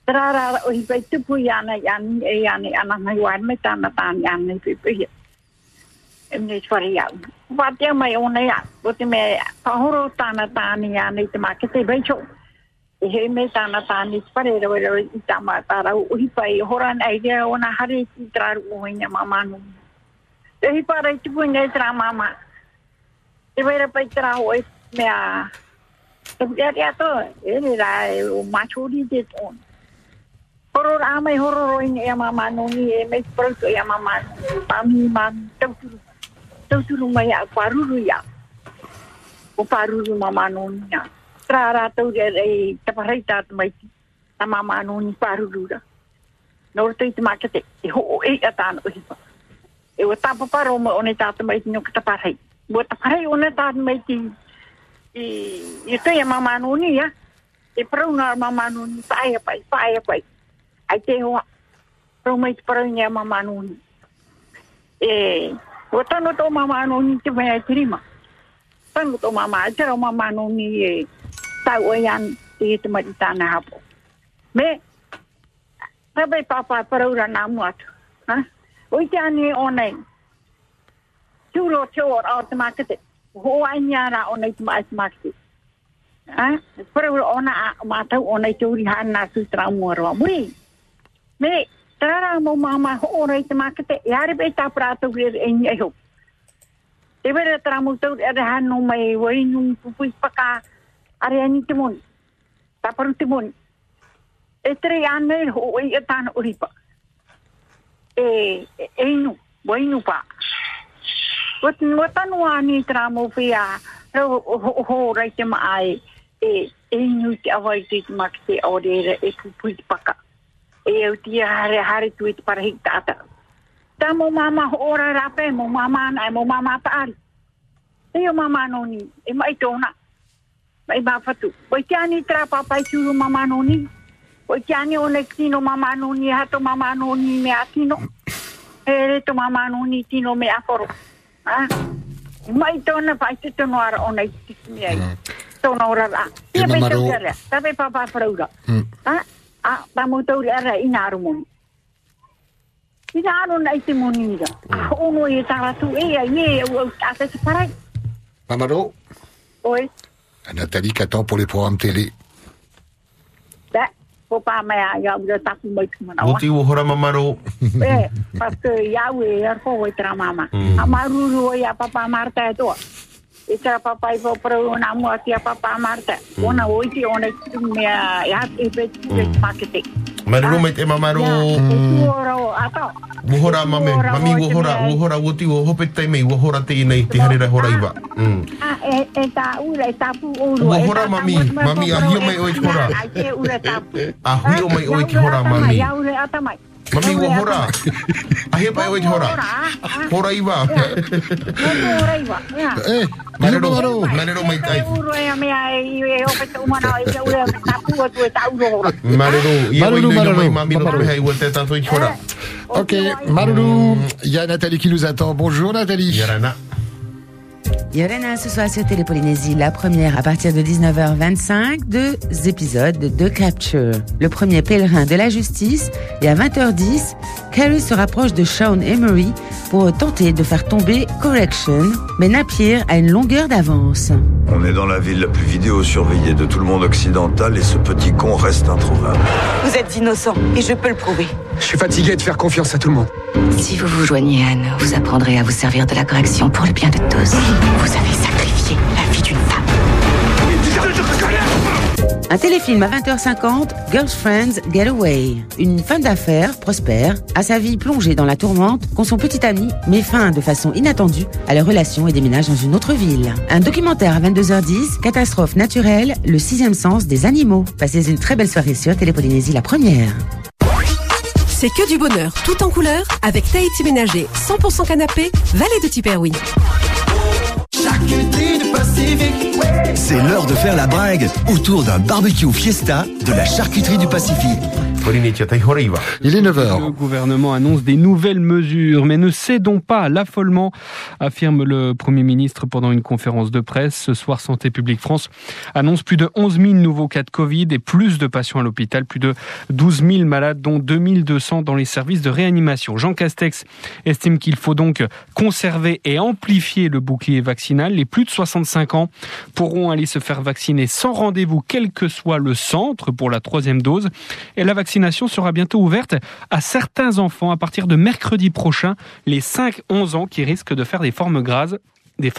Rara, o hi pei tupu i ana i ani, e i ani, ana ngai wai mai tāna tāni ana i pipu hi. E mne swari iau. Wātia mai o nei, o te me pahoro tāna tāni ana i te māke te beicho. E hei me tāna tāni swari rau rau i tāma tāra. O hi pei horan ai rea o na hare i tāru o hi nga mamanu. E hi pārai tupu i ngai tāra mama. E vera pei tāra o e mea. E rea rea e o machuri te tōna. Horor amai horor oin ea mama nungi e mei proto ea mama. Pami man tauturu tauturu mai a kwaruru ia. o kwaruru mama nungi ya. Trara tauri e taparai tātu mai ta a mama nungi kwaruru ra. Nore tui te makete e ho o e atano e hipa. e o tapa paro me one tātu mai ti no ka taparai o taparai one tātu mai ki e i tui e mama nungi ya. E prauna mama nungi paia pai paia pai Ai te ho. Perlu mai perlu nya mama nuni. E o tano to mama nuni te vai terima. Tano to mama aja mama nuni e tau o yan te te mai tana hapo. Me Sabai papa perlu na muat. Ha? Oi te tio o te nei ona a mata o nei turi hana su tramu ro. Muri. Me tara mo mama yo. Te vera tramu tu ada hanu mai wai nung pupui paka are ani timun. Ta paru timun. E tre ane ho i etan uripa. E e nu, wai nu pa. Wat wat anu ani tramo pia. Ho ho ho rai te. E o tia hare hare tu it para hikta Ta mo mama ora rape mo mama na mo mama taari. E o mama no ni e mai tona. Mai ba fatu. Oi tiani tra papa churu mama no ni. Oi tiani o le kino mama no ni hato mama no ni me atino. E re to mama no ni tino me aforo. Ah. Mai tona pa te tono ara ona i tiki ai. Tona ora la. Ia pe tau rea. Tape papa fraura. Ah, ah, pa mo tau rea ina arumoni. Ina anu na ite monira. Ah, ono e tara tu e ai e au a te parai. Mamaro, Oi, Nathalie qui attend pour les programmes télé. da. Ko pa mai a ia ura tapu mai tu mana. Muti o hora mamaro. Eh, parce ia we ar ko we tra mama. Amaru ro ia papa Marta e to. E tra papa i po pro na mo atia papa Marta. Ona oi ti ona me ia e pe tu e pakete. Te mamaro. Tu ora ato. Wohora mame, mami wohora, wohora woti wo hope tai mai wohora te nei te harira hora iwa. Mm. Ah, e e ta ura e tapu uru. Wohora mami, mami a hio mai oi ki hora. Ai te ura tapu. A hui o mai oi ki hora mami. Ura atamai. Mami wohora. A hio mai oi ki hora. Hora iwa. Ura iwa. Ia. Eh, Marero, marero mai tai. Marero, Maruru, wai nui mai maruru, mami no maruru. pe hai ua te tato i hora. Ok, Maroulou, il y a Nathalie qui nous attend. Bonjour Nathalie. Yarana. Yorena, ce soir sur Télé Polynésie, la première à partir de 19h25, deux épisodes de Capture. Le premier pèlerin de la justice et à 20h10, Carrie se rapproche de Sean Emery pour tenter de faire tomber Correction, mais Napier a une longueur d'avance. On est dans la ville la plus vidéo-surveillée de tout le monde occidental et ce petit con reste introuvable. Vous êtes innocent et je peux le prouver. Je suis fatigué de faire confiance à tout le monde. Si vous vous joignez à nous, vous apprendrez à vous servir de la correction pour le bien de tous. Vous avez sacrifié la vie d'une femme. Un téléfilm à 20h50, Girlfriends Getaway. Une femme d'affaires, prospère, a sa vie plongée dans la tourmente quand son petit ami met fin de façon inattendue à leur relation et déménage dans une autre ville. Un documentaire à 22h10, catastrophe naturelle, le sixième sens des animaux. Passez une très belle soirée sur Télépolynésie la première. C'est que du bonheur, tout en couleur, avec Tahiti Ménager, 100% canapé, vallée de Tiperoui. C'est l'heure de faire la brague autour d'un barbecue fiesta de la charcuterie du Pacifique. Il est 9h. Le gouvernement annonce des nouvelles mesures, mais ne cédons pas à l'affolement, affirme le Premier ministre pendant une conférence de presse. Ce soir, Santé publique France annonce plus de 11 000 nouveaux cas de Covid et plus de patients à l'hôpital, plus de 12 000 malades, dont 2 200 dans les services de réanimation. Jean Castex estime qu'il faut donc conserver et amplifier le bouclier vaccinal. Les plus de 65 ans pourront aller se faire vacciner sans rendez-vous, quel que soit le centre pour la troisième dose. Et la vaccination sera bientôt ouverte à certains enfants à partir de mercredi prochain, les 5-11 ans qui risquent de faire des formes graves. Des.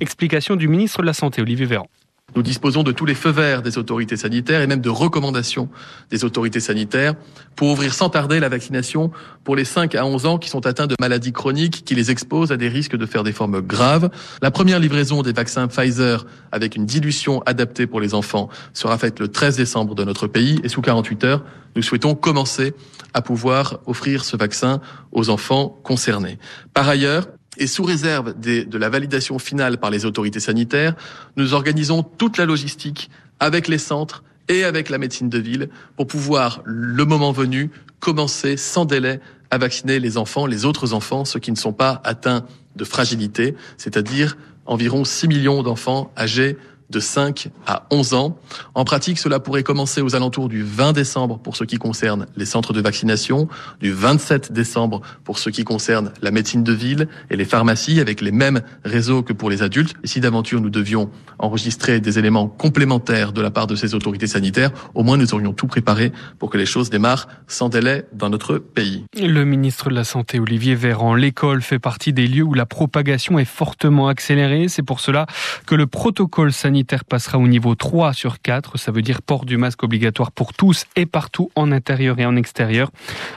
Explication du ministre de la Santé, Olivier Véran. Nous disposons de tous les feux verts des autorités sanitaires et même de recommandations des autorités sanitaires pour ouvrir sans tarder la vaccination pour les 5 à 11 ans qui sont atteints de maladies chroniques qui les exposent à des risques de faire des formes graves. La première livraison des vaccins Pfizer avec une dilution adaptée pour les enfants sera faite le 13 décembre de notre pays et sous 48 heures, nous souhaitons commencer à pouvoir offrir ce vaccin aux enfants concernés. Par ailleurs, et sous réserve de la validation finale par les autorités sanitaires, nous organisons toute la logistique avec les centres et avec la médecine de ville pour pouvoir, le moment venu, commencer sans délai à vacciner les enfants, les autres enfants, ceux qui ne sont pas atteints de fragilité, c'est-à-dire environ 6 millions d'enfants âgés de 5 à 11 ans. En pratique, cela pourrait commencer aux alentours du 20 décembre pour ce qui concerne les centres de vaccination, du 27 décembre pour ce qui concerne la médecine de ville et les pharmacies avec les mêmes réseaux que pour les adultes. Et si d'aventure nous devions enregistrer des éléments complémentaires de la part de ces autorités sanitaires, au moins nous aurions tout préparé pour que les choses démarrent sans délai dans notre pays. Le ministre de la Santé, Olivier Véran, l'école fait partie des lieux où la propagation est fortement accélérée. C'est pour cela que le protocole sanitaire passera au niveau 3 sur 4. Ça veut dire port du masque obligatoire pour tous et partout en intérieur et en extérieur,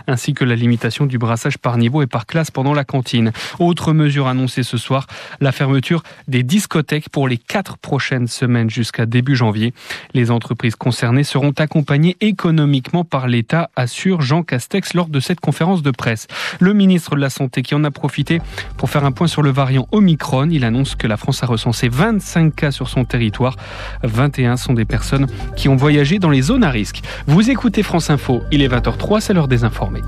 ainsi que la limitation du brassage par niveau et par classe pendant la cantine. Autre mesure annoncée ce soir, la fermeture des discothèques pour les quatre prochaines semaines jusqu'à début janvier. Les entreprises concernées seront accompagnées économiquement par l'État, assure Jean Castex lors de cette conférence de presse. Le ministre de la Santé qui en a profité pour faire un point sur le variant Omicron, il annonce que la France a recensé 25 cas sur son territoire. 21 sont des personnes qui ont voyagé dans les zones à risque. Vous écoutez France Info, il est 20h03, c'est l'heure des informés.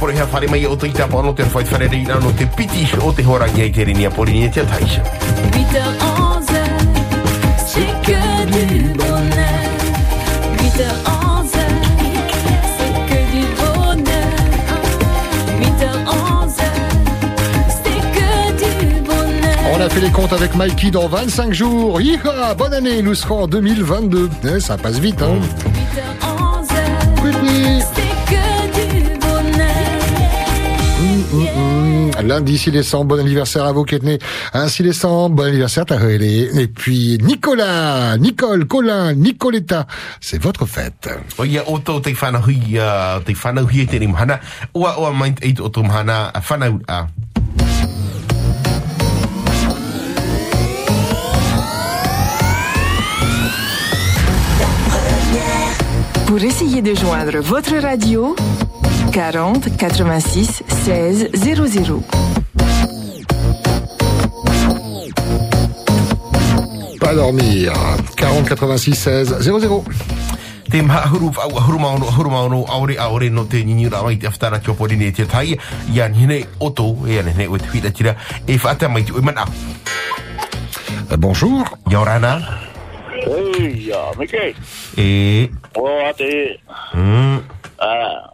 Bonheur. O ia na pore hea whare mai o te ita pono te whai whare reina no te piti o te hora ngai te rini a pori ni te taisha. 8h11, c'est que du bonheur. 8h11, c'est que du bonheur. 8h11, c'est que du bonheur. On a fait les comptes avec Mikey dans 25 jours. Hiha, bonne année, nous serons en 2022. Eh, ça passe vite, hein 8h11, c'est que Lundi 6 décembre, bon anniversaire à vous qui êtes nés un 6 décembre, bon anniversaire Tahele. Et puis Nicolas, Nicole, Colin, Nicoletta, c'est votre fête. Te whanahui, te whanahui e te oa o whanau a. Pour essayer de joindre votre radio, 40 86 16 00. Pas dormir. 40 86 16 00. Te maha huru au huru maono huru maono aore aore no te nini ra mai te aftara te opori ne te tai ia ni ne oto e ane ne o te whita tira e whata mai te oi mana. Bonjour. Yorana. Hei, ya, Mike. E. O ate, Mm. ah,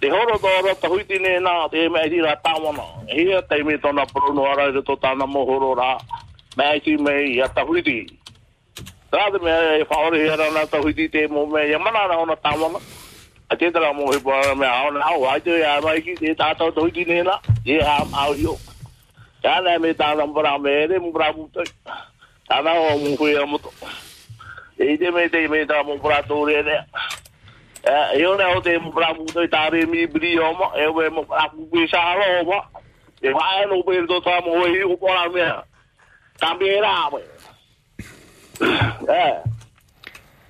te te horo tōra ta huiti ne nā te mea i rā tāwana. Hia te me tōna porono ara i to tāna mohoro rā. Mea i me i ta huiti. Tā te mea e whaore hea rana ta huiti te mo mea i mana rā ona tāwana. A te tara mo he pōra mea aona au ai te a mai ki te tātou ta huiti ne nā. E a au hio. Tāna me tāna mpara me ere mpara mutai. Tāna o mu hui mo moto. E te me te me tā mpara tōre Eh, eu não tenho para muito estar em mi brioma, eu vou para puxar a roupa. E vai no pelo do tamo aí o para mim. Também era, É.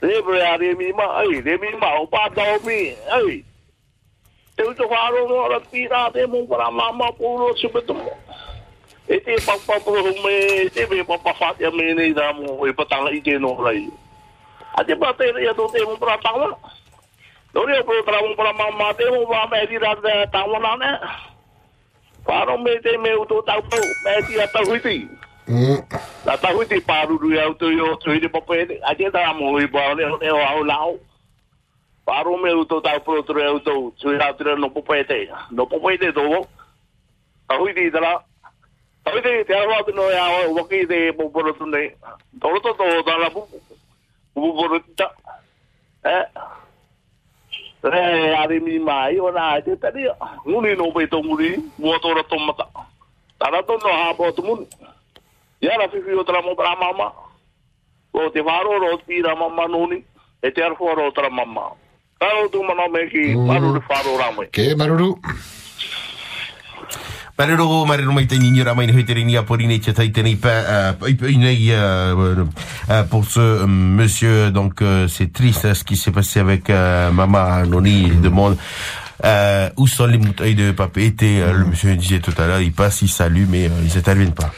Re bre a re mi ma, ai, re mi ma o pa da o mi, ai. Te uto wharo no ra te mo para mama puro subeto mo. E te pa pa me, te fa te me nei da mo e pa i te no. A te pa te to te mo. No re pro tra mo para mama te mo me di ra da tanga na ne. Wharo me te me uto tau, me. La paruru au tu yo tu hiri pape a te ta mo i ba le ne o lao. Paru me u to ta pro tu au tu tu ya tu no pape te. No pape te do. Ti tala. Tahu ti te au tu no ya o wa ki te pro tu ne. To to to ta la ta. Eh. Re ari mi mai o na te ta ni. Nguni no pe to muri mo to ra to mata. Tara to no ha bo tu mun. Ia la fifi o tala mo para mama. O te wharo ro mama nuni. E te ro mama. Tu me ki. Ke maruru. Pa, uh, uh, uh, pour ce euh, monsieur, donc, c'est triste ce qui s'est passé avec maman Noni, il demande, euh, où sont les moutons de papété, euh, le monsieur disait tout à l'heure, il passe, il salue, mais euh, ils n'interviennent pas.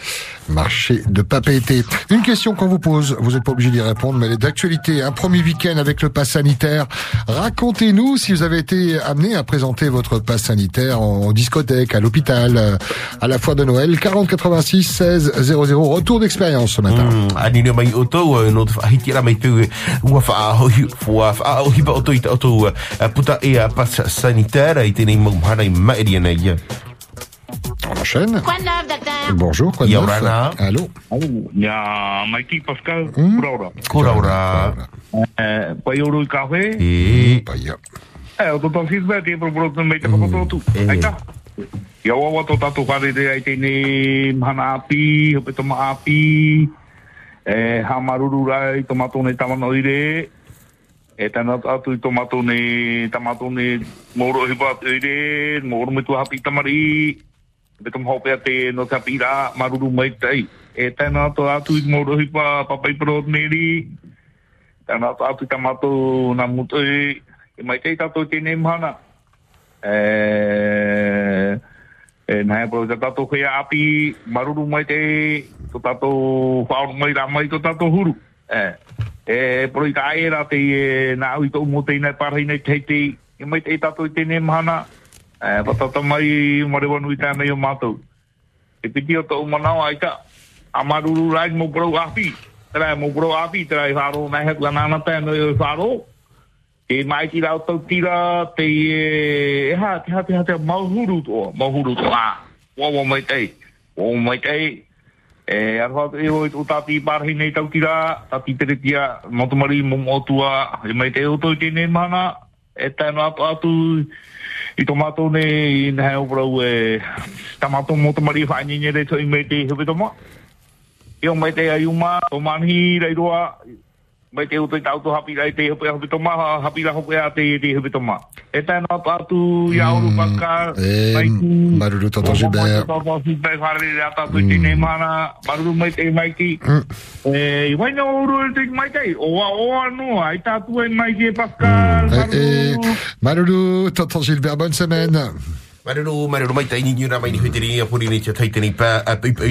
Marché de papété. Une question qu'on vous pose, vous n'êtes pas obligé d'y répondre, mais elle est d'actualité. Un premier week-end avec le pass sanitaire. Racontez-nous si vous avez été amené à présenter votre pass sanitaire en discothèque, à l'hôpital, euh, à la foire de Noël. 40 86 16 00. Retour d'expérience ce matin. Mm, On enchaîne. Quoi de neuf, docteur Bonjour, quoi de neuf Yorana. Allô Ia, Mikey Pascal, Hmm? kuraura. Kuraura. Eh, pai oro i kawe. E. Paia. Eh, o tō feedback e pro pro mei te kapototu. Aita. Ia wawa tō tatu whare re ai tēne mhana api, hope toma api, eh, ha maruru rai tomato ne tamano ire, e tana atu i tomato ne tamato ne moro hipa ire, moro me tu hapi tamari, me tomo hopea te no ka pira maruru mai tai. E tēnā tō atu i morohi pa papai pro neri, tēnā tō atu i tamato nā mutu i, e mai tei tato te nei mhana. E, e nāia pro te tato kia api maruru mai tei, tō tato whaoro mai rā mai tō tato huru. E, e pro i ka aera te nā au i tō mō tei nei parhi nei tei e mai tei tato i te. E, Eh, patata mai marewa nui tēnei o mātou. E piti o tau ai ka a maruru rai mō kurau api, tera e mō kurau api, tera e whāro nei hatu anana tēnei o whāro. E mai ki rau tau tira, te e, ha, te ha, te ha, te ha, mauhuru tō, mauhuru tō, Wo wawa mai tei, wo mai tei, e arwa te o i tō tāti pārhi nei tau tira, tāti tere tia, motumari mō mō tua, e mai tei o tō i tēnei mana, e tēnu atu atu, i tomato ne i nei o brau e tamato motomari whaini ne re to i mai te hewe toma i o mai te ayuma o manhi reiroa mai te i tau tu hapi rai te hope hope toma hapi ra hope a te hope toma. E no paka Et Maruru, hari ta tu mana baru mai te mai ki e i no uru te mai te o wa o no ai ta tu mai ki Maruru, bonne semaine. Marero, marero mai ni te pa a te tu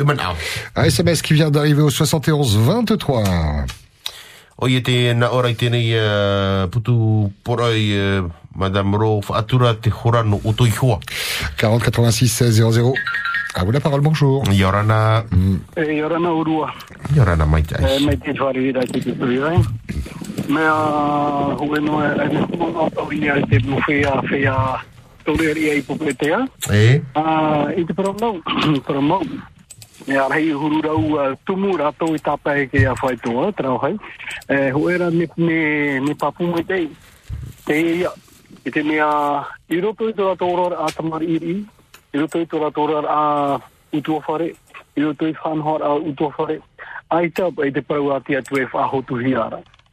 e. Un SMS qui vient d'arriver au 71 23. O ia te na ora i tēnei uh, putu porai uh, Madame Ro whaatura te horano o toi hoa. 40 86 16 00. À vous la parole, bonjour. Yorana. E yorana urua. Yorana mai tai. E mai te whare ira te te tui rai. Mea hue no e e mo no tau ini ai te buwhi a whea tore ria i pupetea. E? Ah, i te paramau. paramau. E a rei huru rau uh, tumu rato i tapai ke a whai toa, trau hai. E huera me, me, me papu mai te. Te ia. I te mea, i roto i tora tōra a tamari iri. I roto i tora tōra a utua whare. I roto i whanhor a utua whare. Ai tau e te parau ati atu e whahotu hiara.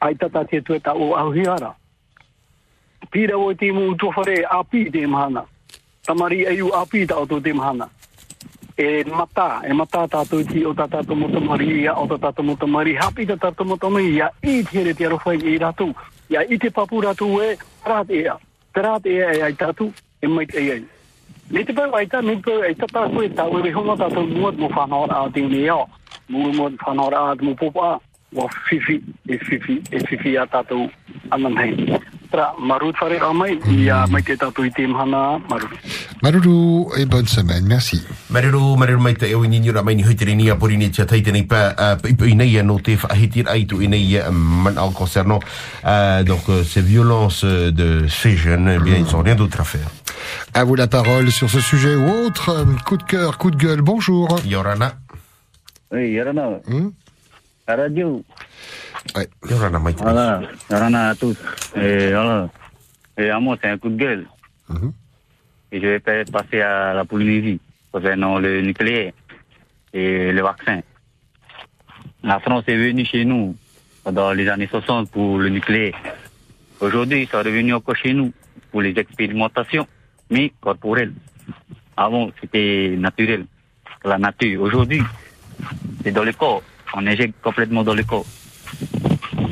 Ai tata te tue ta o auhiara. Pira o te mu tofare api te mahana. Tamari e u api ta o tō te mahana e mata, e mata tātou ti o tā tātou motamari ia, o tā tātou motamari, hapi tā tātou motamari ia, i tere te arowhai i rātou. Ia, i te papu rātou e, rāt ea. Te rāt ea e ai tātou, e mai te ei. Me te pau aita, me te pau aita tātou e tāu, e honga tātou muat mo whanau a te ne ao. Mo mo whanau a mo popa a, wa fifi, e fifi, e fifi a tātou anam hei. Tra, marut whare a mai, ia mai te tātou i te mhana, marut. Maruru et bonne semaine. Merci. Marero, marero mai te ewi mai ni hoitere ni a pori ni tia taite nei pa i nei no te whahitir ai tu i nei man en concernant donc ces violences de ces jeunes, eh bien ils ont rien d'autre à faire. À vous la parole sur ce sujet ou autre. Euh, Coup de cœur, coup de gueule. Bonjour. Yorana. Oui, Yorana. À radio. Ouais. Mai. Voilà, Yorana à tous. Et voilà. Et à moi, c'est un coup de gueule. Et je vais passer à la Polynésie concernant le nucléaire et le vaccin. La France est venue chez nous dans les années 60 pour le nucléaire. Aujourd'hui, ils sont revenus encore chez nous pour les expérimentations, mais corporelles. Avant, c'était naturel, la nature. Aujourd'hui, c'est dans le corps. On injecte complètement dans le corps.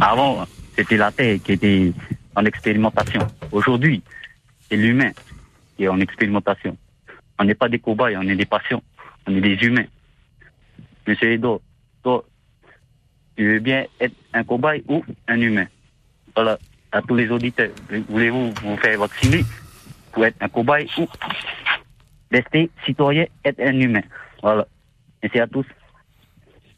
Avant, c'était la terre qui était en expérimentation. Aujourd'hui, c'est l'humain qui est en expérimentation. On n'est pas des cobayes, on est des patients. On est des humains. Monsieur Edo, toi, tu veux bien être un cobaye ou un humain? Voilà, à tous les auditeurs, voulez-vous vous faire vacciner pour être un cobaye ou rester citoyen, être un humain? Voilà. Merci à tous.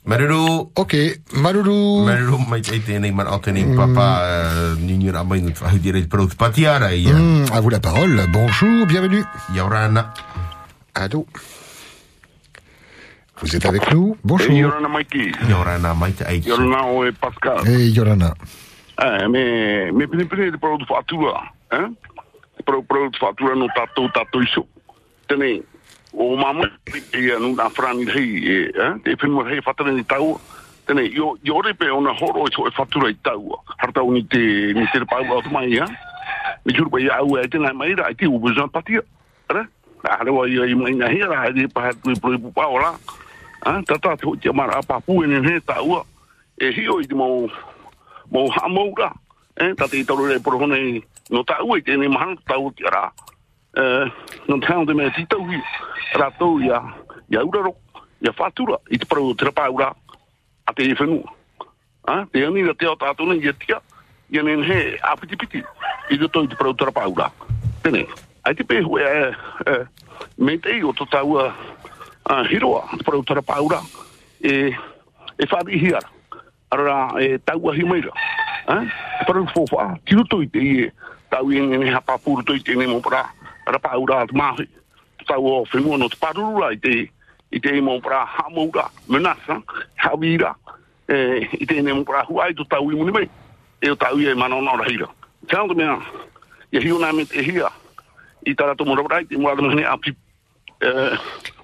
Marero. Ok, Maruru. Marero mai te tēnei man o tēnei papa uh, ni ni ra mai ngut whahitere pro patiara ia. À vous la parole. Bonjour, bienvenue. Yorana. Allô. Vous êtes avec nous Bonjour. E Yorana Maiki. Yorana mai te ai. Yorana o e Pascal. Hey, Yorana. Eh, me, me pini pini de produto fatura. Eh? Pro, fatura no tato, tato iso. Tene, o mamu i anu na frangi hei e e pinu mo hei ni tau. Tene yo yo re pe ona horo e e fatura i tau harta uni te ni te pa u mai ya mi jur pe ya u e tena mai ra ki u bezon patia ra ra ha lewa yo i mai na hi ra di pa tu pro pu pa ola ha tata tu te mar a pa pu en he tau e hi o i mo mo ha mo ra? E tata i tau re pro hone no tau e tene mahan tau ti ra? Eh, no tau te mea ti tau hi. Ra tau ia, ia uraro, ia fatura, i te parau te. A te e whenua. Te ani ra te o i tia. Ia nen he apiti piti. I te toi te parau te ai te e, me te i o taua uh, hiroa, para utara paura, e, e. Ara. Eh? Te i e, tau i ngene hapa puru toi te ara paura at mahi. Tau o whenua no te parurura i te, i te mo para hamoura, menasa, hawira, e, i te nemo pra huai to tau i muni mei. E o tau i e manona ora hira. Tau te mea, e hiu nā me te hia, i tara to ite mo te ni mene api, eh,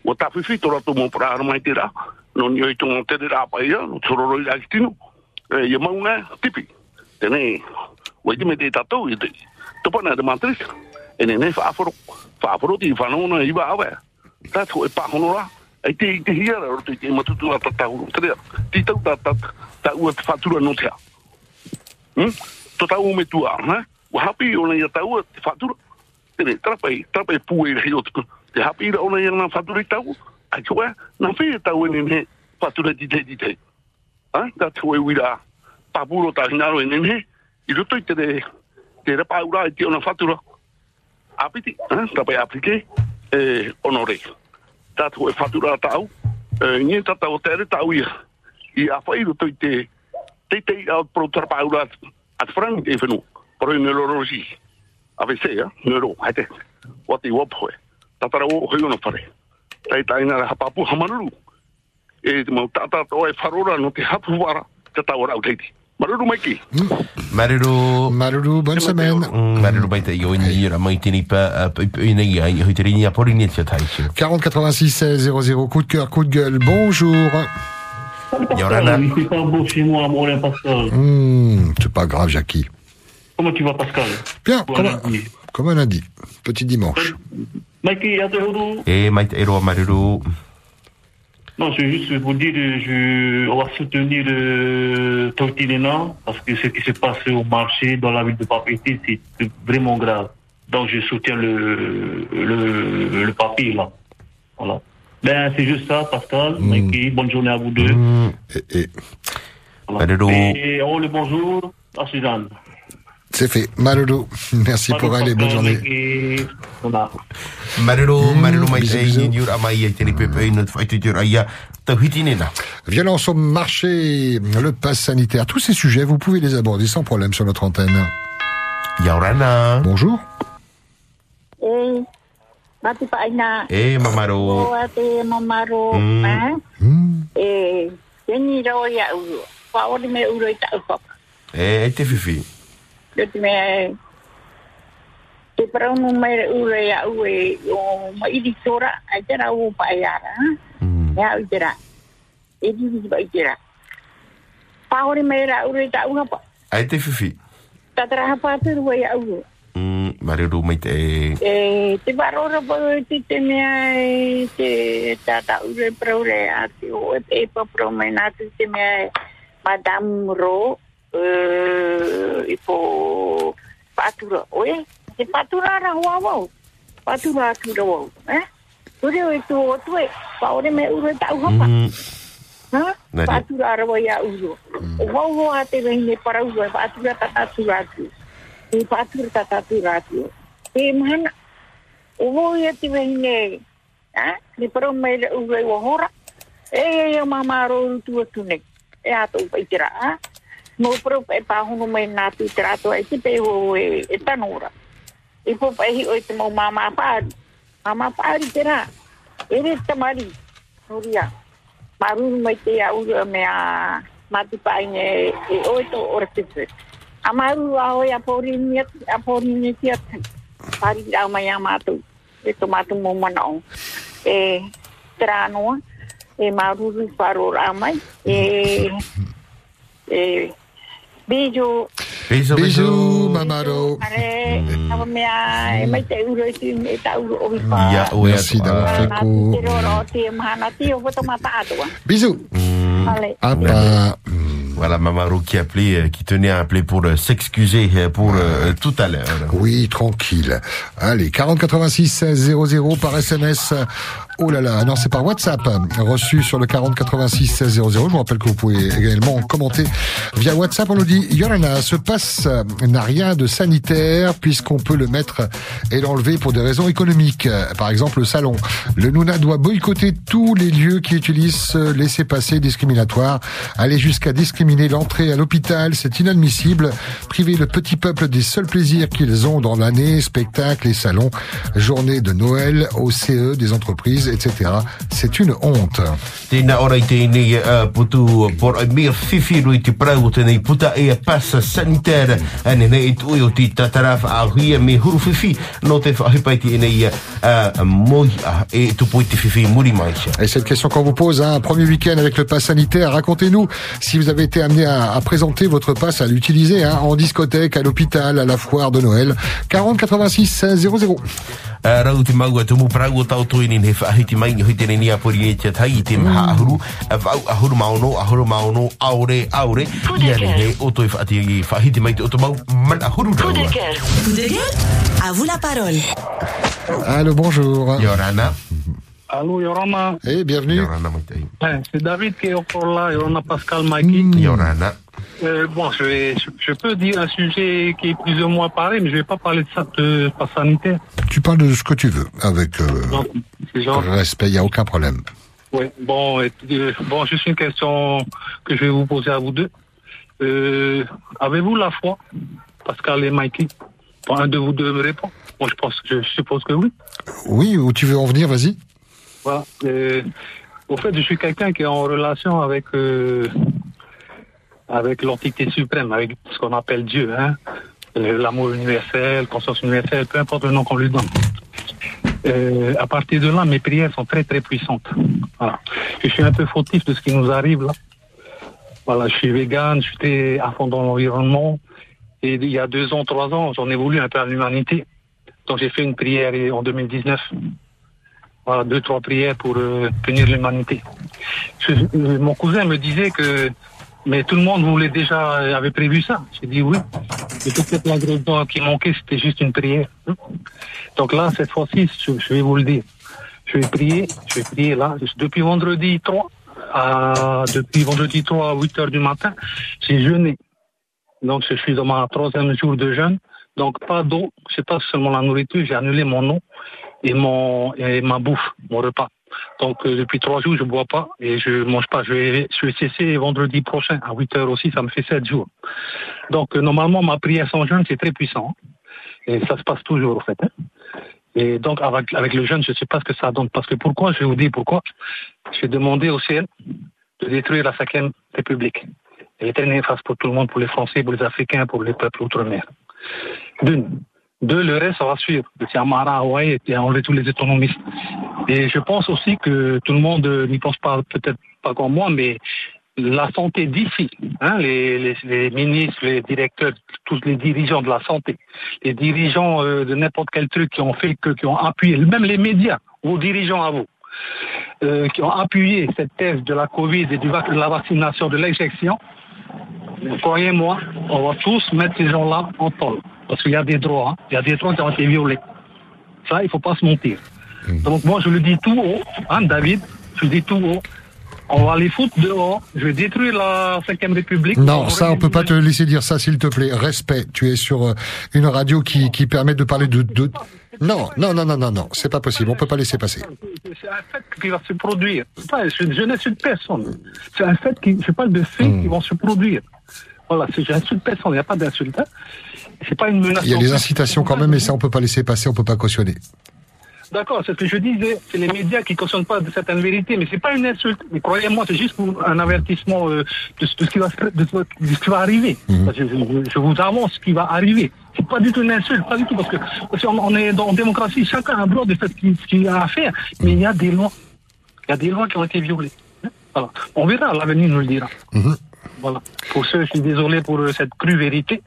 o ta fifi to rato mo para ara mai te ra no ni oi tonga te ra pa ia no tororo i aki tino. E ia maunga tipi. Tene o i me te tato i te to pana matris e ne ne fa aforo fa aforo ti no i ta to e pa hono ra e te i te hia ra o te matutu a tata uru te ti tau ta ta ta ua te fatura no te hm? To ta u me tua ha o o te hapi ira ona ia na fatura i tau, ai tau te di te. Ha? Ta tue wira papuro ta hinaro ene ne, i roto i te re, te repa ura i te ona fatura, apiti, hein, tapai appliqué, e honoré. Tātou e whatura tau, e nye tata o tere tau ia. I a whai ro toi te, te te au pro tarpa ura at frangi te whenu, pro i neurologi. A ve se, ya, neuro, haite, wati wapoe. Tatara o hoi ono whare. Tai tai na hapapu hamaruru. E mau tata o e wharora no te hapu wara, te tau rau teiti. Maruru maiki. Maruru. Maruru, bonne semaine. Maruru mai te ioi ni ra mai tini pa i nei ai hui te rini a pori ni te taishu. 40 86 16 00, coup de cœur, coup de gueule, bonjour. Yorana. Il fait pas beau chez moi, mon Pascal. Hmm, c'est pas grave, Jackie. Comment tu vas, Pascal? Bien, Bon comme un, lundi. comme un lundi. Petit dimanche. Mikey, à te huru. E mai te ero maruru. Non, c'est juste pour dire, je, on va soutenir le Tortilena, parce que ce qui s'est passé au marché dans la ville de Papété, c'est vraiment grave. Donc, je soutiens le, le, le papier, là. Voilà. Ben, c'est juste ça, Pascal. Mikey, bonne journée à vous deux. Et, et Maruru. Et oh, le bonjour à Suzanne. C'est fait. Maruru, merci pour elle et bonne journée. Violence au marché, le pass sanitaire, tous ces sujets, vous pouvez les aborder sans problème sur notre antenne. Yaurana. Bonjour. Eh, mamaro. Rau ia uru. Pa ori me uru i tau whaka. E, e te whiwhi. Reti me te paraunu mai re uru ia ue o mairi tora ai te rau pa iara. Ia ui te ra. E di di pa i te ra. Pa ori me ra uru i tau hapa. Ai te whiwhi. Tatara hapa atu rua ia uru. Mm, maruru mai te e. E te varora po te te mea e te tata ure praure a te o e pe pa pro mai nā te te mea e Madame Ro e, i po patura oe te patura ra hoa wau. Patura atu ra wau. Eh? Ure o e tu o tu e pa ore me ure tau hapa ha? Patura ra wai a uro o wau ho a te rehine para uro e patura tata tura atu e patura tata tura atu e mana? O wo ia te wehine ha? Ni para mai le ure o hora e e e mama ro tu atu ne e ato pa itira ha no pro e pa hono mai na tu trato e te pe ho e e tanora. E po pa hi o te mo mama pa mama pa ri tera e re tamari. Noria maru mai te au me a mati pa ine e o to ora te amaru a o ya pori ni a pori ni ti a pari da mai a e to matu mo manao e trano e maru ru faro ramai e e beijo Bisous, Bisous, Mamaro. Ya, ue Merci d'avoir fait court. Bisous. pas- Voilà, Mamarou qui appelait, euh, qui tenait à appeler pour euh, s'excuser euh, pour euh, tout à l'heure. Oui, tranquille. Allez, 40 86 16 00 par SMS. Oh là là, non, c'est par WhatsApp, reçu sur le 40 86 16 00. Je vous rappelle que vous pouvez également commenter via WhatsApp. On nous dit, Yolana, ce passe n'a rien de sanitaire puisqu'on peut le mettre et l'enlever pour des raisons économiques. Par exemple, le salon. Le Nouna doit boycotter tous les lieux qui utilisent ce laisser-passer discriminatoire. Aller jusqu'à discriminer l'entrée à l'hôpital, c'est inadmissible. Priver le petit peuple des seuls plaisirs qu'ils ont dans l'année, spectacles et salons, journée de Noël, au CE des entreprises, etc. C'est une honte. Tēnā ora i tēnei uh, putu por a mea whiwhiru i te prau tēnei puta e a pasa sanitaire ane nei i tui o te tatarafa a huia me huru whiwhi no te whahipaiti e nei uh, moi uh, e tupu i te whiwhi muri mai sia. Et cette question qu'on vous pose, hein, un premier week-end avec le pass sanitaire, racontez-nous si vous avez été amené à, à présenter votre pass, à l'utiliser hein, en discothèque, à l'hôpital, à la foire de Noël. 40 86 16 00. Uh, rau te maua tumu prau o tau tui ni he whahiti mai ni hui tēnei ni a pori ni te tai i te maha ahuru a vau ahuru maono ahuru maono aore aore ia ni he o toi whaati i whahiti mai te o mau man ahuru rau Coup de gueule? À vous la parole. Allô, bonjour. Yorana. Allô, Yorama. Eh, bienvenue. Yorana mai te Eh, c'est David qui est encore là, Yorana Pascal Mikey. Yorana. Euh, bon, je, vais, je, je peux dire un sujet qui est plus ou moins pareil, mais je vais pas parler de ça de passe sanitaire. Tu parles de ce que tu veux, avec euh, Non, c'est genre. respect, il n'y a aucun problème. Oui, bon, euh, bon, juste une question que je vais vous poser à vous deux. Euh, Avez-vous la foi, Pascal et Mikey? Bon, un de vous deux me répond. Moi, je pense, je suppose que oui. Oui, où tu veux en venir, vas-y. Voilà. Au fait, je suis quelqu'un qui est en relation avec avec l'entité suprême, avec ce qu'on appelle Dieu, hein. L'amour universel, conscience universelle, peu importe le nom qu'on lui donne. Euh, à partir de là, mes prières sont très très puissantes. Je suis un peu fautif de ce qui nous arrive là. Voilà, je suis vegan, je suis très à fond dans l'environnement. Et il y a deux ans, trois ans, j'en ai voulu un peu à l'humanité. Donc j'ai fait une prière en 2019. Voilà, deux, trois prières pour euh, punir l'humanité. Euh, mon cousin me disait que mais tout le monde voulait déjà euh, avait prévu ça. J'ai dit oui. Mais peut-être l'ingrédient qui manquait, c'était juste une prière. Donc là, cette fois-ci, je, vais vous le dire. Je vais prier, je vais prier là. Depuis vendredi 3, à, depuis vendredi 3 à 8 heures du matin, j'ai jeûné. Donc je suis dans ma troisième jour de jeûne. Donc pas d'eau, c'est pas seulement la nourriture, j'ai annulé mon eau et mon et ma bouffe, mon repas. Donc euh, depuis trois jours, je bois pas et je mange pas. Je vais, je vais cesser vendredi prochain à 8 heures aussi, ça me fait sept jours. Donc euh, normalement, ma prière sans jeûne, c'est très puissant. Et ça se passe toujours, en fait. hein. Et donc, avec, avec le jeûne, je ne sais pas ce que ça donne. Parce que pourquoi Je vais vous dire pourquoi. J'ai demandé au ciel de détruire la cinquième République. Et l'éternel fasse pour tout le monde, pour les Français, pour les Africains, pour les peuples outre-mer. D'une. Deux, le reste, ça va suivre. C'est Amara, Hawaï, et enlever tous les autonomistes. Et je pense aussi que tout le monde n'y pense pas, peut-être pas comme moi, mais la santé d'ici, hein, les, ministres, les directeurs, tous les dirigeants de la santé, les dirigeants euh, de n'importe quel truc qui ont fait que, qui ont appuyé, même les médias, vos dirigeants à vous, euh, qui ont appuyé cette thèse de la Covid et du de la vaccination, de l'injection, croyez-moi, on va tous mettre ces gens-là en tôle. Parce qu'il y a des droits, hein. il y a des droits qui ont été violés. Ça, il faut pas se mentir. Donc moi, je le dis tout haut, hein, David, je le dis tout haut. On va les foutre dehors. Je vais détruire la 5ème République. Non, ça, on peut pas te laisser dire ça, s'il te plaît. Respect. Tu es sur euh, une radio qui, qui permet de parler de, de... Non, non, non, non, non, non. C'est pas possible. On peut pas laisser passer. C'est un fait qui va se produire. Je, je n'insulte personne. C'est un fait qui, je parle de faits qui vont se produire. Voilà, c'est- j'insulte personne. Il n'y a pas d'insulte. hein. C'est pas une menace. Il y a des incitations quand même, et ça, on peut pas laisser passer, on peut pas cautionner. D'accord, c'est ce que je disais. C'est les médias qui ne cautionnent pas de certaines vérités, mais c'est pas une insulte. Mais croyez-moi, c'est juste pour un avertissement euh, de, ce de ce qui va, de ce de ce qui va arriver. Que Je, je- je vous avance ce qui va arriver. C'est pas du tout une insulte, pas du tout, parce que parce on est dans en démocratie, chacun a le droit de faire ce qu'il a à faire, mais il y a des lois. Il y a des lois qui ont été violées. Voilà. On verra, l'avenir nous le dira. Voilà. Pour ceux, je suis désolé pour euh, cette crue vérité.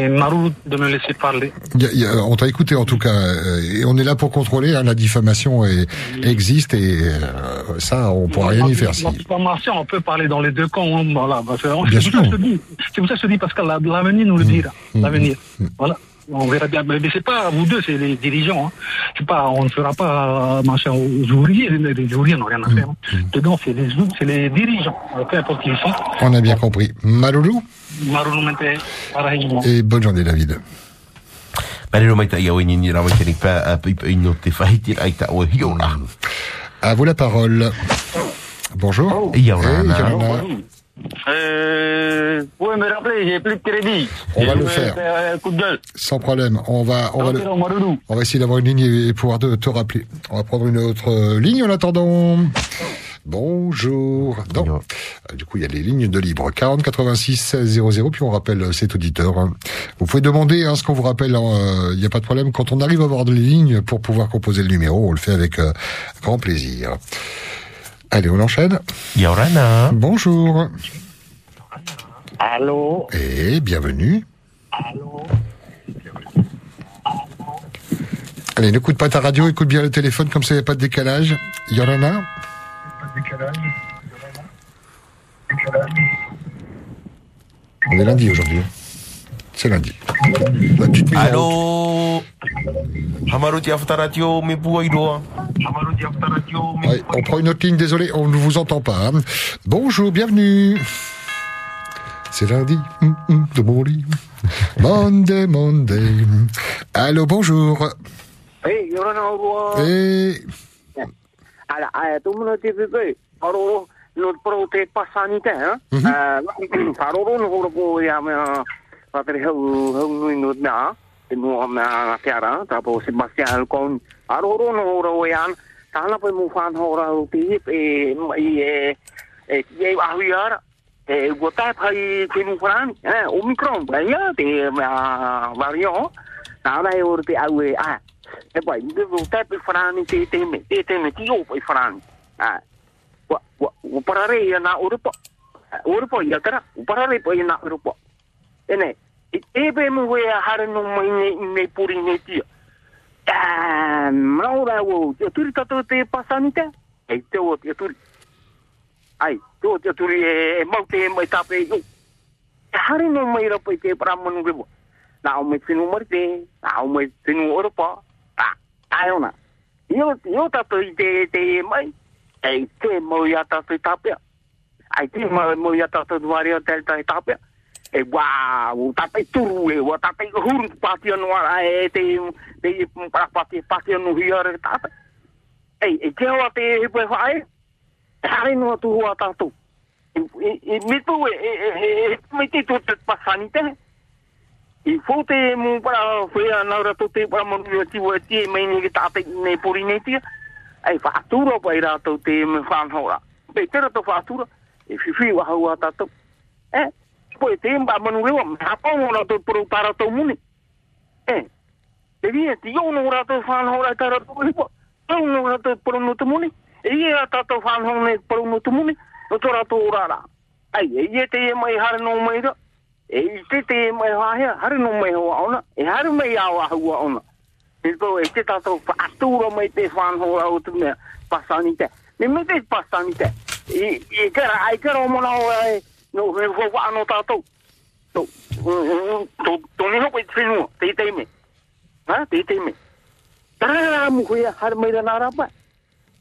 Et Marou de me laisser parler. Il y a- il y a- on t'a écouté en tout cas, euh, et on est là pour contrôler. hein, la diffamation est- existe et euh, ça, on pourra rien y faire. Si. La diffamation, on peut parler dans les deux camps. hein, Voilà. Parce C'est pour ça que je te dis. Dis, Pascal, la- l'avenir nous le dira. L'avenir. Voilà. On verra bien. Mais mais c'est pas vous deux, c'est les dirigeants. Hein. C'est pas, on ne fera pas euh, machin aux ouvriers. Les, les ouvriers n'ont rien à faire. hein. Dedans, c'est les, c'est les dirigeants. Peu importe qui ils sont. On a bien compris. Maloulou et bonne journée David. À vous la parole. Bonjour. Euh, vous pouvez me rappeler, j'ai plus de crédit. On va le faire. un coup de gueule. Sans problème. On va, on va, le- on va essayer d'avoir une ligne et pouvoir te, te rappeler. On va prendre une autre euh, ligne en attendant. Bonjour. Non. Euh, Du coup, il y a les lignes de libre. 40 86 16 00. Puis on rappelle euh, cet auditeur. hein. Vous pouvez demander hein, ce qu'on vous rappelle. hein, Il n'y a pas de problème. Quand on arrive à avoir des lignes pour pouvoir composer le numéro, on le fait avec euh, grand plaisir. Allez, on enchaîne. Yorana. Bonjour. Allô Et bienvenue. Allez, n'écoute pas ta radio, écoute bien le téléphone, comme ça, il n'y a pas de décalage. Yorana On est lundi aujourd'hui. C'est lundi. La petite mise. Allô. Ouais, on prend une autre ligne, désolé, on ne vous entend pas. hein. Bonjour, bienvenue. C'est lundi, hum, hum, de mon lit. Monday, Monday. Allô, bonjour. Hei, yorana urua. Et Ala, ai, tu muna te pepe. Aro, no pro te pasani te, ha? Ah, Paroro no horo ko ya me patere hau hau nui no na. Te no am na te ara, ta po Sebastian Alcon. Aroro no horo ya. Tana pe mu fan hora o te e mai e e ye ahui ara. E gota pai finu frani, eh, Omicron, ya te ma variant. Na dai or te au e ah. E poi, mi devo te per frani te te me, te te me ti o poi frani. Ah. Wa wa wa parare ya na urupo. Urupo ya kara, parare poi na urupo. ene e tebe mu we a hare no mai ne me puri ne tia. Ta maura wo te turi tato te pasanite e te o te turi ai to te turi e mau te mai tape i te hare no mai rapa i te pramon ge na o mai finu marite na o mai finu oro pa ta ai ona. Io io tatu i te te mai. E te mau ya i tapea. ai te mau i ya tatu duari o delta tape tapea. E wa u tape turu e wa tape huru pati no ara e te te para pati pati no hiare tape. Ei e te o te he pe fai. Hai no tu wa tato. E mi tu e e e mi te tu te pasani te. I fote mu para foi a naura to te para mo ni ti wo ti mai ni ki tate ne puri ne ti. Ai fatura pa ira to te me fan hora. Pe te to fatura. E fi fi wa wa ta po e te mba manu lewa mha kong ona to poro tara to muni. eh e vien ti yo no ora to fan ho ra tara to lewa, yo no ora to poro no to muni, e ye a tato fan ho ne poro no to muni, o to ra to ora ra. Ai, e ye te ye mai hara no mai ra, e i te te ye mai hara hara no mai hoa ona, e hara mai awa hua ona. E to e te tato fa atura mai te fan ho ra o tu mea, pasanite. me me te pasanite. E, e, e, e, e, e, e, e, e, no, me fo whaano tātou. Tō, tō, tō ni hoko i te whenua, te te me. Ha, te te me. Tarara mu hea, haru mai rana rapa.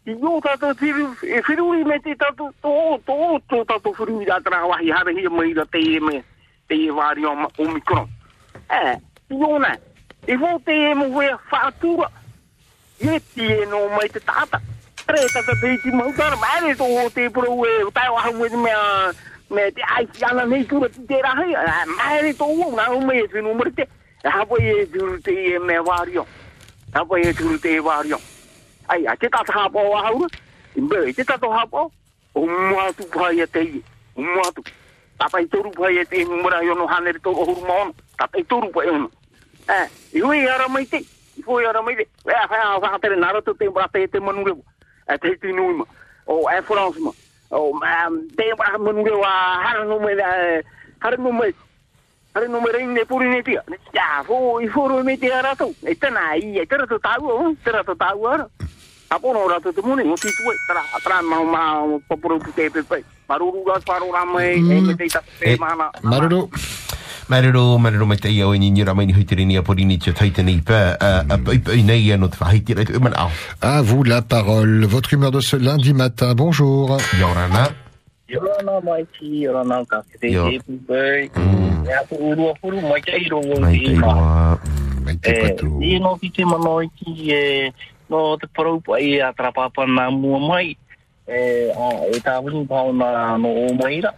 I o tātou tiru, e whirui me te tātou, tō, tō, tō tātou whirui da tara wahi, haru hia mai ra te e me te e wāri o Omicron. E, iona, e wō te e mo wea whātura, e ti e no mai te tāta. Tre tata te iti mautara, maere tō o te pro e, tai waha mwe te mea, me te aiki ana nei tura ti te rahi, maere tō o, nā o mea te numere te, e hapo e turu te e mea wāri o. Hapo e turu te e wāri o. Ai, a te tata hapo o ahaura, i mbere, te tata hapo, o muatu pai e te i, o muatu. Tapa i toru pai e te numera i ono hanere tō ohuru maono. Tapa i toru pai ono. Eh, i hui ara mai te. I hui ara mai te. Whai a whakatere nara tō te mbrata e te manurewa. E te hiti nui ma. O e France ma. O te mbrata manurewa hara no me hara no me hara no me rein ne puri ne tia. Ja, fo i foro me te ara tō. E tana i e tera tō tāu o. Tera tō tāu ara. Apono ora tō te mune. O ti tue. Poporo. Maruru e me te ta mana. Maruru. Marero, marero mai te iau e ni nira mai ni huitere ni a pori ni taite nei anot tu man au. À vous la parole. Votre humeur de ce lundi matin. Bonjour. Yorana. Yorana mai ki, yorana ka te Yo. te pupai. Aku urua puru mai te iro o Mai te te iwa. iwa. Mai te patu. i no ki te mano i ki no te parau pai a trapapa nā mua mai. E, a, e tā wini pao nā no o maira.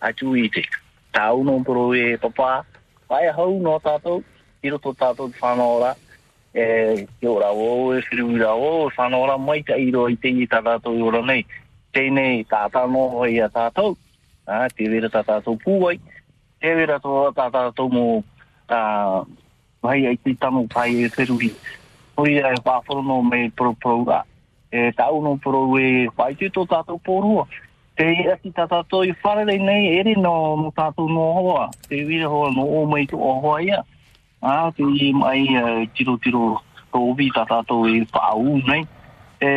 A tu i te. Tā uno poro e papa. Pai hau no tātou. I roto tātou te whanora. E, ki ora o, e whiruira o, whanora mai ka iro i te i tātou i ora nei. Tēnei tata no hoi a tātou. Ah, te vera tā tātou pūai. Te vera tō tā tātou mō ah, mai ai te tamo pai e whiruri. Hoi ai whāwhoro no me pro pro. E tau no pro e whai te tō tātou pōrua. Te ati tā tātou i wharere nei ere no, no tātou no hoa. Te wira hoa no o mai tu o hoa ia. Ah, te i mai tiro tiro tō ubi tā tātou i whaau nei. E,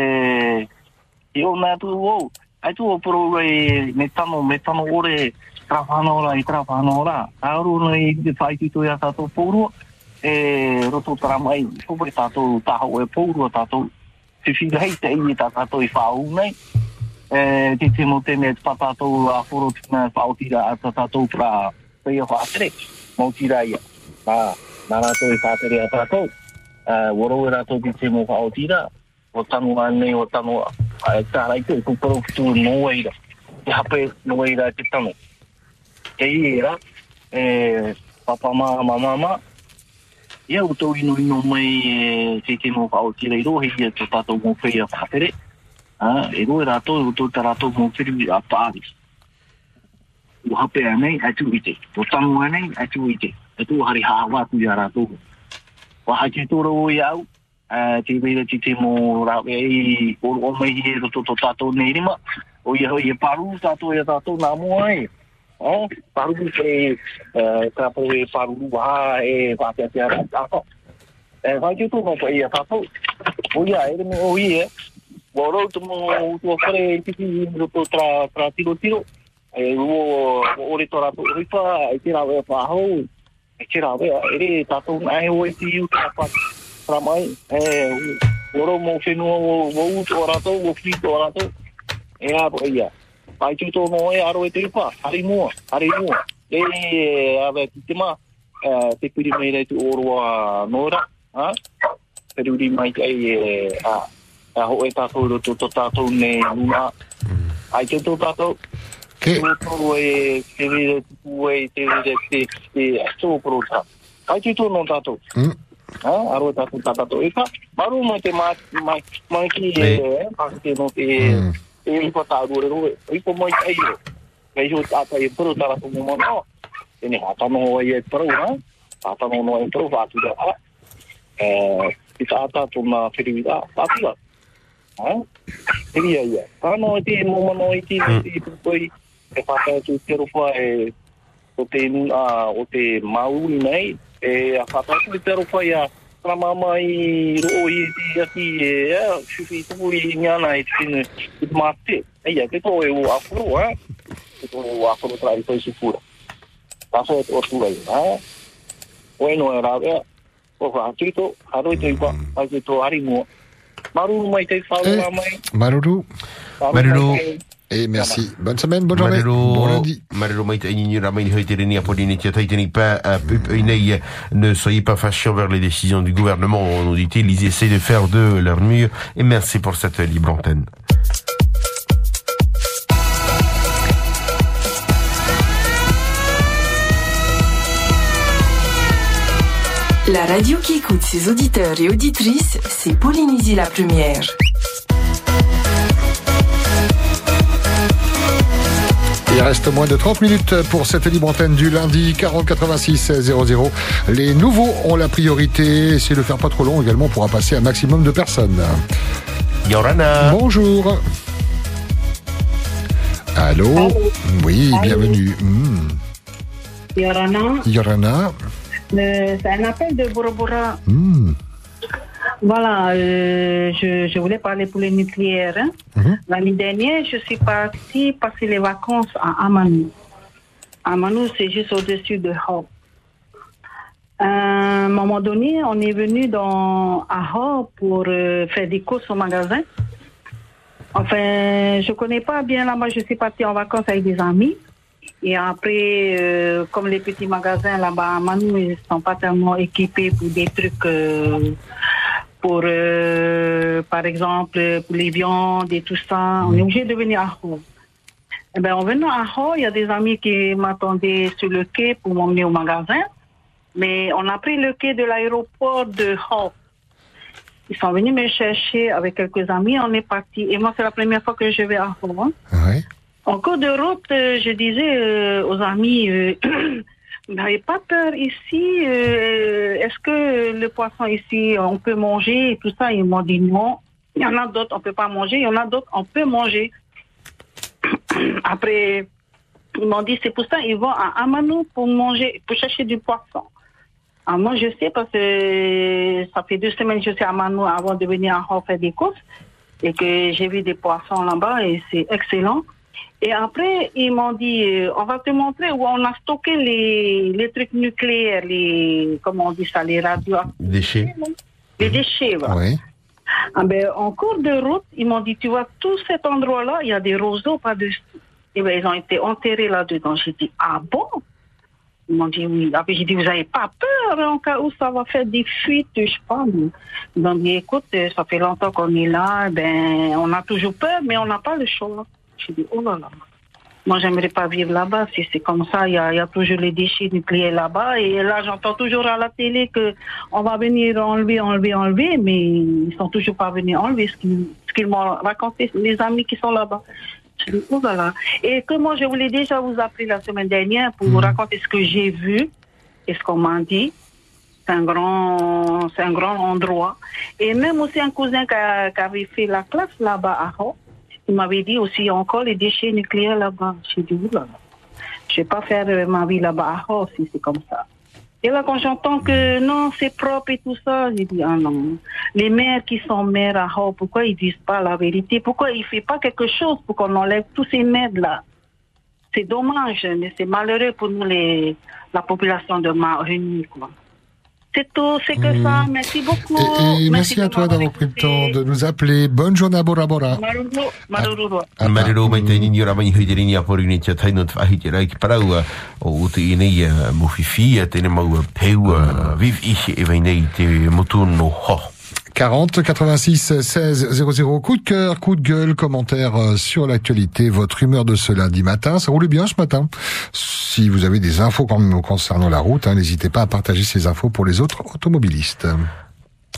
i o nā tu o, ai tu o poro rei me tano, me tano ore tra whanora i tra whanora. Auru nei te whai tito ia tātou pōrua. E roto tara mai, sopo e tātou taho e pōrua tātou. Te whira te i tā tātou i whau nei. E, te te mo te me te patatou a whoro tina whaotira a tā tātou pra pei a whaatere, mau tira ia. Nā, nā rātou e whaatere a tātou, waro e rātou te te mo whaotira, o tango ane, o tango a e tā raito, e kukaro kutu no eira, te hape no eira te tango. Te i era, e, papa mama mama ia o ino ino mai e, te te mo whaotira i rohe ia te tātou mo pei a whaatere, a e ro era to to tara mo pir a pa O u ha pe ane a tu ite. To tang ane a ite. E hari ha tu ara rato wa ha ke to ro u a ti mira ti te mo ra e o o me hi to to tato ne ma o ye ho ye paru ta to ya ta to na mo ai. O paru ke e ta po e paru wa e pa te pa ta to e ha to no pa ye o ya e o Wa Waro tu mo tu kare tiki ro to tra tra tiro tiro. E wo ore to ra to rifa e tira we pa ho. E tira we ere ta to ai o ti u ta pa tra mai e waro mo fe no wo u to ra to wo fi to ra to. E a po ia. Pai tu to mo e aro e te ripa. Hari mo, ari mo. E ave ti ma te piri mai re tu orwa nora. Ha? Peruri mai ai e a a ho e tātou roto to tātou ne luna. Ai te tō tātou. Ke? Tō e te vire tupu e te vire te te tō prota. Ai te tō no tātou. Ha? Aro e tātou tātou. E ka, maru mai te mai, mai, mai ki e, e, pākite no te, e ripa tāru re roe. Ripa mai te eiro. Kei ho tātou e puru tātou mo mana. E ne hātano e e puru, ha? Hātano no e puru whātu da, ha? E, i tātou na whiriwira, tātou da. Ha? Ia ia. Ano te mo mano i ti ti pui e whaka tu te ropa e o te a o te mau i nei e a whaka tu te ropa ia pra mama i ro i ti aki e a shufi tu i ngana i tine i te. E ia, te tō e o afuro, ha? Te tō e o afuro tra i tō i sifura. Taso e tō tura i, ha? O e no e rā ea. O whakito, haro i te ipa, ai te tō hari mua. Maru mai te whaua mai. Maruru. Maruru. Et merci. Bonne semaine, bonne journée. Bon lundi. Ne soyez pas fâchés envers les décisions du gouvernement. On dit ils essaient de faire de leur mieux. Et merci pour cette libre antenne. La radio qui écoute ses auditeurs et auditrices, c'est Polynésie la première. Il reste moins de 30 minutes pour cette libre antenne du lundi 40 86 00. Les nouveaux ont la priorité. Essayez de faire pas trop long également pour passer un maximum de personnes. Yorana. Bonjour. Allô? Oui, Allô? bienvenue. Hmm. Yorana, Yorana. Euh, c'est un appel de Bora Bora. Hmm. Voilà, euh, je, je voulais parler pour le nucléaire. hein. Mhm. L'année dernière, je suis partie passer les vacances à Amanu. Amanu, c'est juste au-dessus de Hop. À un moment donné, on est venu dans, à pour euh, faire des courses au magasin. Enfin, je connais pas bien là-bas, je suis partie en vacances avec des amis. Et après, euh, comme les petits magasins là-bas à Manu, ils sont pas tellement équipés pour des trucs, euh, pour, euh, par exemple, pour les viandes et tout ça. On est obligé de venir à Ho. Eh ben, en venant à Ho, il y a des amis qui m'attendaient sur le quai pour m'emmener au magasin. Mais on a pris le quai de l'aéroport de Ho. Ils sont venus me chercher avec quelques amis, on est parti. Et moi, c'est la première fois que je vais à Ho. hein. En cours de route, euh, je disais euh, aux amis, euh, n'avez pas peur ici Est-ce que le poisson ici, on peut manger et tout ça? Ils m'ont dit non. Il y en a d'autres, on peut pas manger. Il y en a d'autres, on peut manger. Après, ils m'ont dit, c'est pour ça ils vont à Amano pour manger, pour chercher du poisson. Ah, moi, je sais parce que ça fait deux semaines que je suis à Amano avant de venir Hall faire des courses et que j'ai vu des poissons là-bas et c'est excellent. Et après, ils m'ont dit, euh, on va te montrer où on a stocké les, les trucs nucléaires, les, comment on dit ça, les radios, Déchets. les déchets. Voilà. Ah ben, en cours de route, ils m'ont dit, tu vois, tout cet endroit-là, il y a des roseaux pas dessus. Et ben, ils ont été enterrés là-dedans. J'ai dit, ah bon? Ils m'ont dit oui. Après, j'ai dit, vous n'avez pas peur en cas où ça va faire des fuites, je sais pas. Ils m'ont dit, écoute, euh, ça fait longtemps qu'on est là, ben, on a toujours peur, mais on n'a pas le choix. J'ai dit, oh là là. Moi, j'aimerais pas vivre là-bas. Si c'est comme ça, il y a, il y a toujours les déchets nucléaires là-bas. Et là, j'entends toujours à la télé que on va venir enlever, enlever, enlever, mais ils sont toujours pas venus enlever ce qu'ils m'ont raconté, mes amis qui sont là-bas. Je dis, oh là là. Et que moi, je voulais déjà vous appeler la semaine dernière pour vous raconter ce que j'ai vu et ce qu'on m'a dit. C'est un grand, c'est un grand endroit. Et même aussi un cousin qui, a- qui avait fait la classe là-bas à Ho, il m'avait dit aussi encore les déchets nucléaires là-bas. J'ai dit, oula, je vais pas faire euh, ma vie là-bas à si c'est comme ça. Et là, quand j'entends que non, c'est propre et tout ça, j'ai dit, ah non. Les maires qui sont maires à Ho, pourquoi ils disent pas la vérité? Pourquoi ils font pas quelque chose pour qu'on enlève tous ces mères-là? C'est dommage, mais c'est malheureux pour nous, les, la population de Marigny, quoi. C'est tout, c'est que ça. Merci beaucoup. Et merci à toi d'avoir pris le temps de nous appeler. Bonne journée à Bora Bora. Maruru, ki parau o uti mau peu viv te no ho. 40 86 16 00. Coup de cœur, coup de gueule, commentaire euh, sur l'actualité, votre humeur de ce lundi matin. Ça roule bien ce matin. Si vous avez des infos con- concernant la route, hein, n'hésitez pas à partager ces infos pour les autres automobilistes.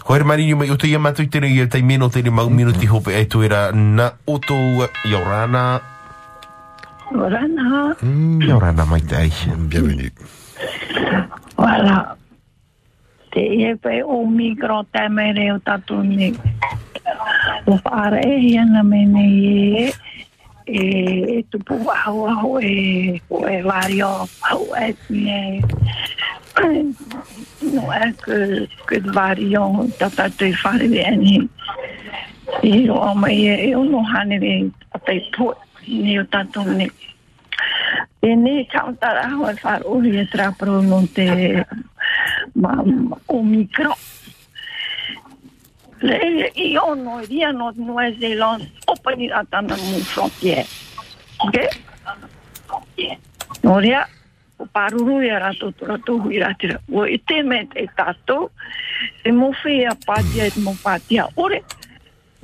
Ko here marinho mai o te ia matu i tere i a tai meno tere mau mino te hope e tu era na oto i aurana. Rana, I aurana mai te ai. Bienvenue. voilà. Te e pe o micro te mere o tatu ni. O whaare e hiana me ne e e e tupu au au e o e wario au e ne no e que que vario tata te whare e ni. I o mai e e o no hane re a te po ni o tatu ni. e ne tau tara hoa e whar e traparo no te ma, o micro le i o no i ria no New Zealand opani a tana mu frontier. Ok? No ria o paruru e rato tura tu hui o i te me te tato e mo fi a patia e mo patia ore ore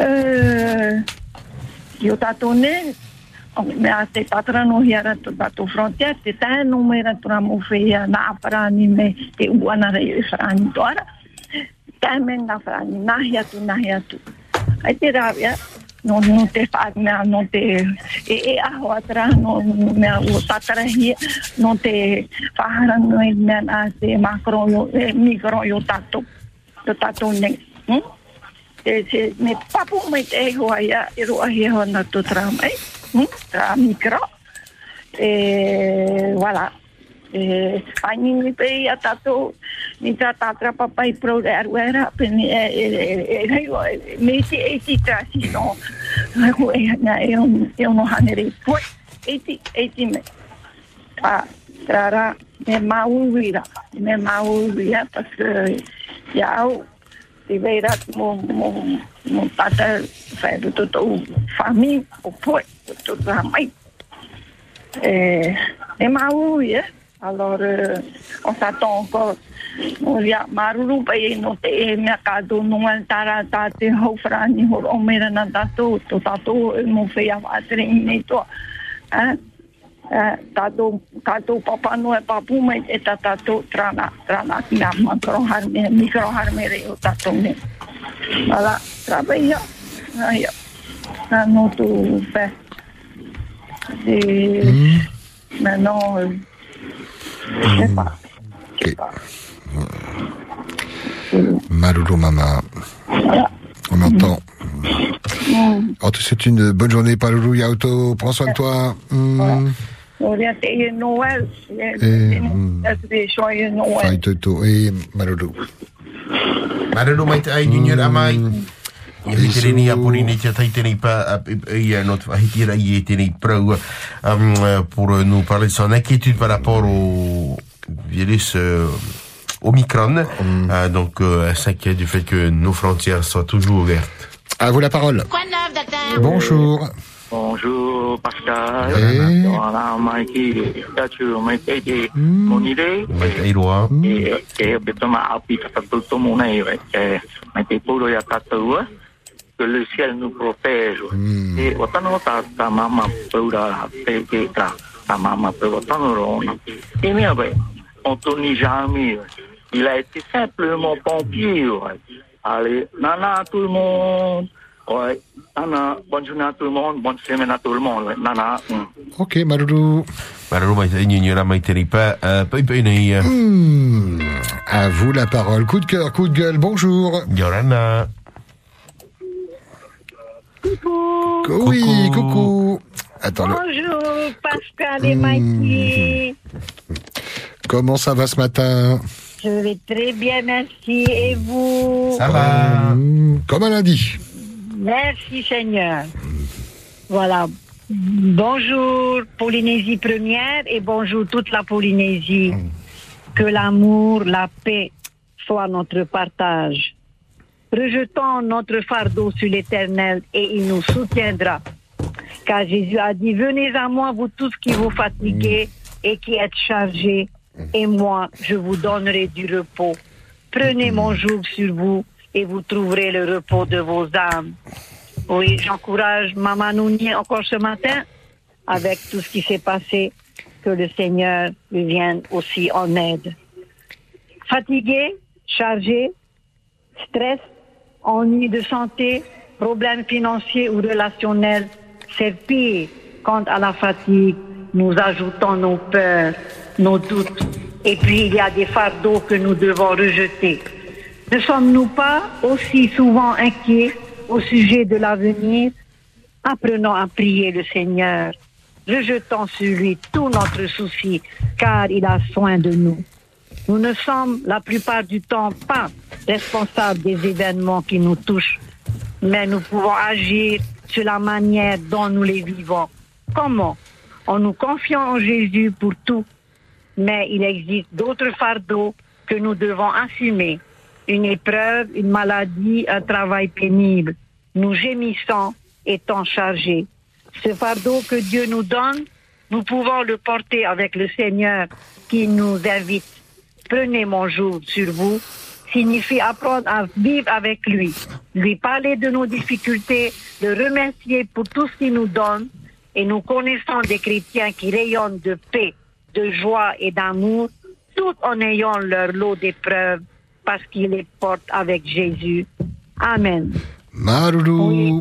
Euh, io tato ne, o me a te patrano hiara to tato frontier, te tae no me ra tura mo whea na aparani me te uana rei e wharani toara. Tae me na wharani, nahi atu, nahi atu. Ai te rawia, no, no te whaak mea, no te e e aho atra, no mea o tatara hia, no te whahara noi mea na te makro yo, e mikro yo tato, to tato ne. Hmm? Te te me papu mai te hoa ia e roa he hona to tra mai hm tra micro e voilà. E ani mi pe ia tato ni tra tatra papa i pro de aruera pe ni e e e e me ti e ti tra si no ho e na e un e uno hanere poi e ti e ti me a trara me mauira me mauira parce ya te veira mo mo mo tata fai do to fami o poi to to mai eh e mau ye allora on s'attend encore on via maruru pe no te me ka do no tara ta te ho frani ho o mera na ta to to ta to mo fe a atre ni to eh tato tato papa no e papu mai e ta tato trana trana na macro harme micro harme re o tato ne ala trabalha ai na no tu pe e maintenant je sais pas Malulu Mama. On entend. Mm. On te souhaite une bonne journée, Palulu Yauto. Prends soin de toi. Hmm. Oria i. Eh, mm. E Maruru. Maruru mai te ai. Ia tia tai pa ia not e prau um, pour nous parler de son inquiétude par rapport au virus euh, Omicron. Euh, donc, euh, elle s'inquiète du fait que nos frontières soient toujours ouvertes. À vous la parole. Bonjour. Bonjour Pascal. Eh. Voilà, Mikey. Tatu, Mikey. Monire. Mai roa. E e beto ma api tata toto mona e e mai te puro ya tatu que le ciel nous protège. Et autant ta ta maman pura te te ta ta maman pura autant rona. Et ben Anthony il a été simplement pompier. Ouais. Allez, nana tout le monde. Ouais. Nana, bonne journée à tout le monde, bonne semaine à tout le monde. Nana. mm. Ok, Maruru. Maruru mai te ai ninia ra mai tenei pa uh, pai pai nei. Uh, Hmm, À vous la parole. Coup de cœur, coup de gueule, bonjour. Yorana. Oui, coucou. Attends, le- Bonjour, Pascal et Mikey. comment ça va ce matin Je vais très bien, merci. Et vous? Va. Comme un lundi. Merci, Seigneur. Voilà. Bonjour, Polynésie première et bonjour toute la Polynésie. Que l'amour, la paix soit notre partage. Rejetons notre fardeau sur l'Éternel et il nous soutiendra. Car Jésus a dit, venez à moi, vous tous qui vous fatiguez et qui êtes chargés, et moi, je vous donnerai du repos. Prenez mon joug sur vous et vous trouverez le repos de vos âmes. Oui, j'encourage Maman Nouni encore ce matin avec tout ce qui s'est passé, que le Seigneur lui vienne aussi en aide. Fatigué, chargé, stress, ennui de santé, problèmes financiers ou relationnels, c'est pire quand à la fatigue, nous ajoutons nos peurs, nos doutes, et puis il y a des fardeaux que nous devons rejeter. Ne sommes-nous pas aussi souvent inquiets au sujet de l'avenir? Apprenons à prier le Seigneur. Rejetons sur lui tout notre souci, car il a soin de nous. Nous ne sommes la plupart du temps pas responsables des événements qui nous touchent, mais nous pouvons agir sur la manière dont nous les vivons. Comment? En nous confiant en Jésus pour tout. Mais il existe d'autres fardeaux que nous devons assumer. Une épreuve, une maladie, un travail pénible. Nous gémissons étant chargés. Ce fardeau que Dieu nous donne, nous pouvons le porter avec le Seigneur qui nous invite. Prenez mon jour sur vous signifie apprendre à vivre avec lui, lui parler de nos difficultés, le remercier pour tout ce qu'il nous donne et nous connaissons des chrétiens qui rayonnent de paix, de joie et d'amour, tout en ayant leur lot d'épreuves parce qu'ils les portent avec Jésus. Amen. Maruru.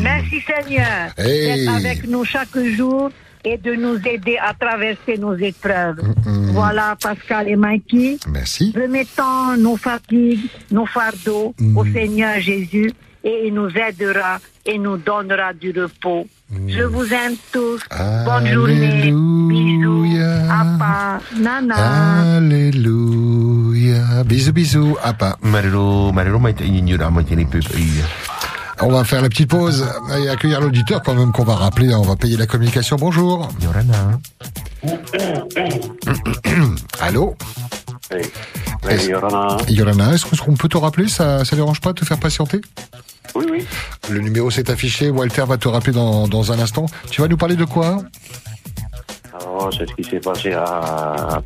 Merci Seigneur Hey. d'être avec nous chaque jour et de nous aider à traverser nos épreuves. Voilà Pascal et Mikey. Merci. Remettons nos fatigues, nos fardeaux au Seigneur Jésus et il nous aidera et nous donnera du repos. Je vous aime tous. Bonne journée. Bisous. Appa. Nana. Alléluia. Bisous, bisous. Tenei pai pai. On va faire la petite pause et accueillir l'auditeur quand même qu'on va rappeler. On va payer la communication. Bonjour. Yorana. Allô? Hey. Hey, Yorana. Yorana, est-ce qu'on peut te rappeler? Ça ça dérange pas de te faire patienter? Oui, oui. Le numéro s'est affiché. Walter va te rappeler dans, dans un instant. Tu vas nous parler de quoi? Alors, c'est ce qui s'est passé à, à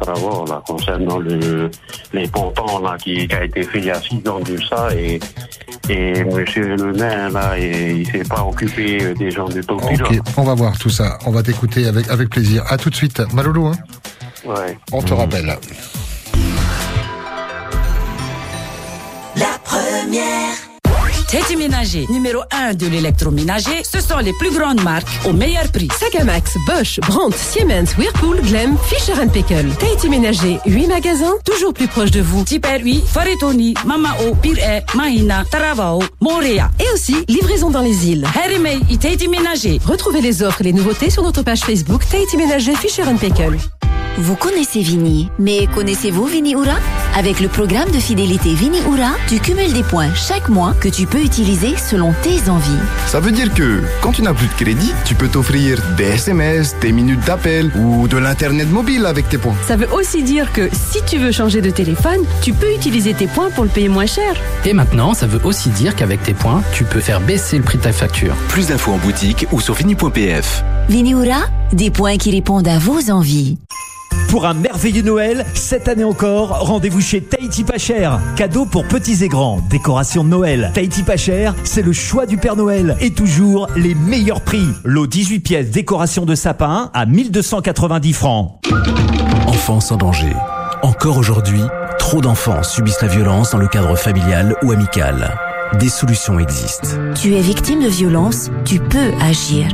là, concernant le, les pontons, là, qui, qui a été fait il y a six ans de ça, et, et monsieur le maire, là, et, il s'est pas occupé des gens du là. Ok, on va voir tout ça. On va t'écouter avec, avec plaisir. À tout de suite. Malolo, hein Ouais. On te rappelle. La première. Teddy Ménager, numéro 1 de l'électroménager, ce sont les plus grandes marques au meilleur prix. Sagamax, Bosch, Brandt, Siemens, Whirlpool, Glem, Fisher Paykel. Tahiti Ménager, 8 magasins, toujours plus proches de vous. Super 8, Faritoni, Mamao, Pire, Mahina, Taravao, Montréal. Et aussi, livraison dans les îles. Harimei et Tahiti Ménager. Retrouvez les offres et les nouveautés sur notre page Facebook Tahiti Ménager Fisher Paykel. Vous connaissez Vini, mais connaissez-vous Vini Ura Avec le programme de fidélité Vini Ura, tu cumules des points chaque mois que tu peux utiliser selon tes envies. Ça veut dire que quand tu n'as plus de crédit, tu peux t'offrir des SMS, des minutes d'appel ou de l'internet mobile avec tes points. Ça veut aussi dire que si tu veux changer de téléphone, tu peux utiliser tes points pour le payer moins cher. Et maintenant, ça veut aussi dire qu'avec tes points, tu peux faire baisser le prix de ta facture. Plus d'infos en boutique ou sur fini.pf. Vini Ura, des points qui répondent à vos envies. Pour un merveilleux Noël, cette année encore, rendez-vous chez Tahiti Pas Cher. Cadeau pour petits et grands, décoration de Noël. Tahiti Pas Cher, c'est le choix du Père Noël. Et toujours les meilleurs prix. Lot 18 pièces décoration de sapin à 1290 francs. Enfants sans danger. Encore aujourd'hui, trop d'enfants subissent la violence dans le cadre familial ou amical. Des solutions existent. Tu es victime de violence, tu peux agir.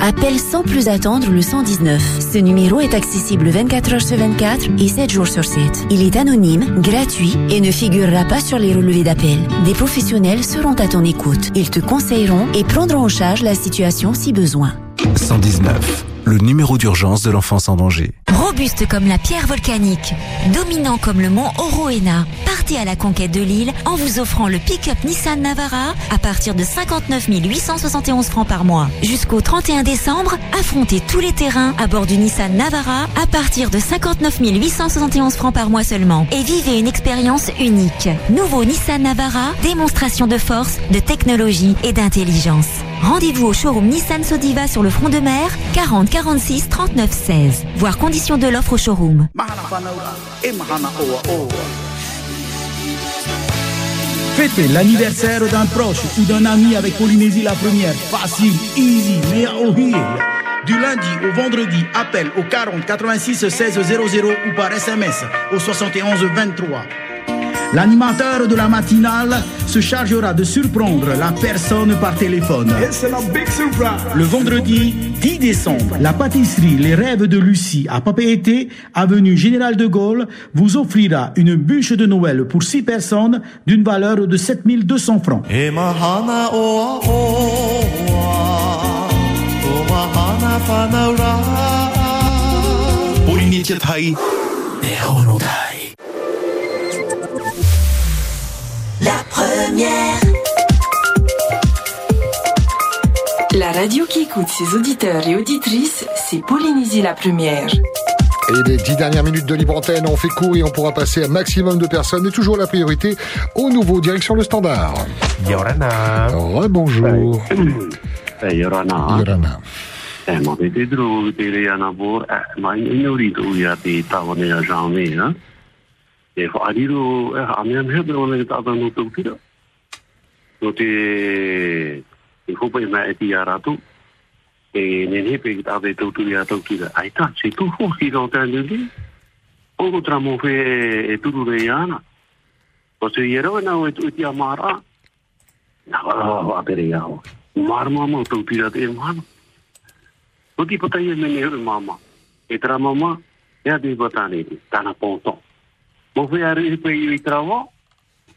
Appelle sans plus attendre le 119. Ce numéro est accessible 24 heures sur 24 et 7 jours sur 7. Il est anonyme, gratuit et ne figurera pas sur les relevés d'appel. Des professionnels seront à ton écoute. Ils te conseilleront et prendront en charge la situation si besoin. 119. Le numéro d'urgence de l'enfance en danger. Robuste comme la pierre volcanique, dominant comme le mont Oroena, partez à la conquête de l'île en vous offrant le pick-up Nissan Navara à partir de 59 871 francs par mois. Jusqu'au 31 décembre, affrontez tous les terrains à bord du Nissan Navara à partir de 59 871 francs par mois seulement et vivez une expérience unique. Nouveau Nissan Navara, démonstration de force, de technologie et d'intelligence. Rendez-vous au showroom Nissan Sodiva sur le front de mer, 40 46 39 16. Voir conditions de l'offre au showroom. Fêtez l'anniversaire d'un proche ou d'un ami avec Polynésie la première. Facile, easy, mais au Du lundi au vendredi, appel au 40 86 16 00 ou par SMS au 71 23. L'animateur de la matinale se chargera de surprendre la personne par téléphone. Le vendredi 10 décembre, la pâtisserie Les Rêves de Lucie à Papeete, avenue Général de Gaulle, vous offrira une bûche de Noël pour 6 personnes d'une valeur de 7200 francs. Première. La radio qui écoute ses auditeurs et auditrices, c'est Polynésie la première. Et les dix dernières minutes de libre antenne, on fait court et on pourra passer un maximum de personnes et toujours la priorité au nouveau direction le standard. Yorana. Rebonjour. Eh, Yorana. Yorana. Eh, ma te te dro te re ana bo, eh, ma inori to ia te tawane a jame, ha? E e ha mea mea mea wana te tata no tau tira. No te, e hopa e mea e ti a. E pe a tā, se tu ho e se i rawa nao e tu a. Na e e. E e a pōtong. Mo fe are i pe i trawa,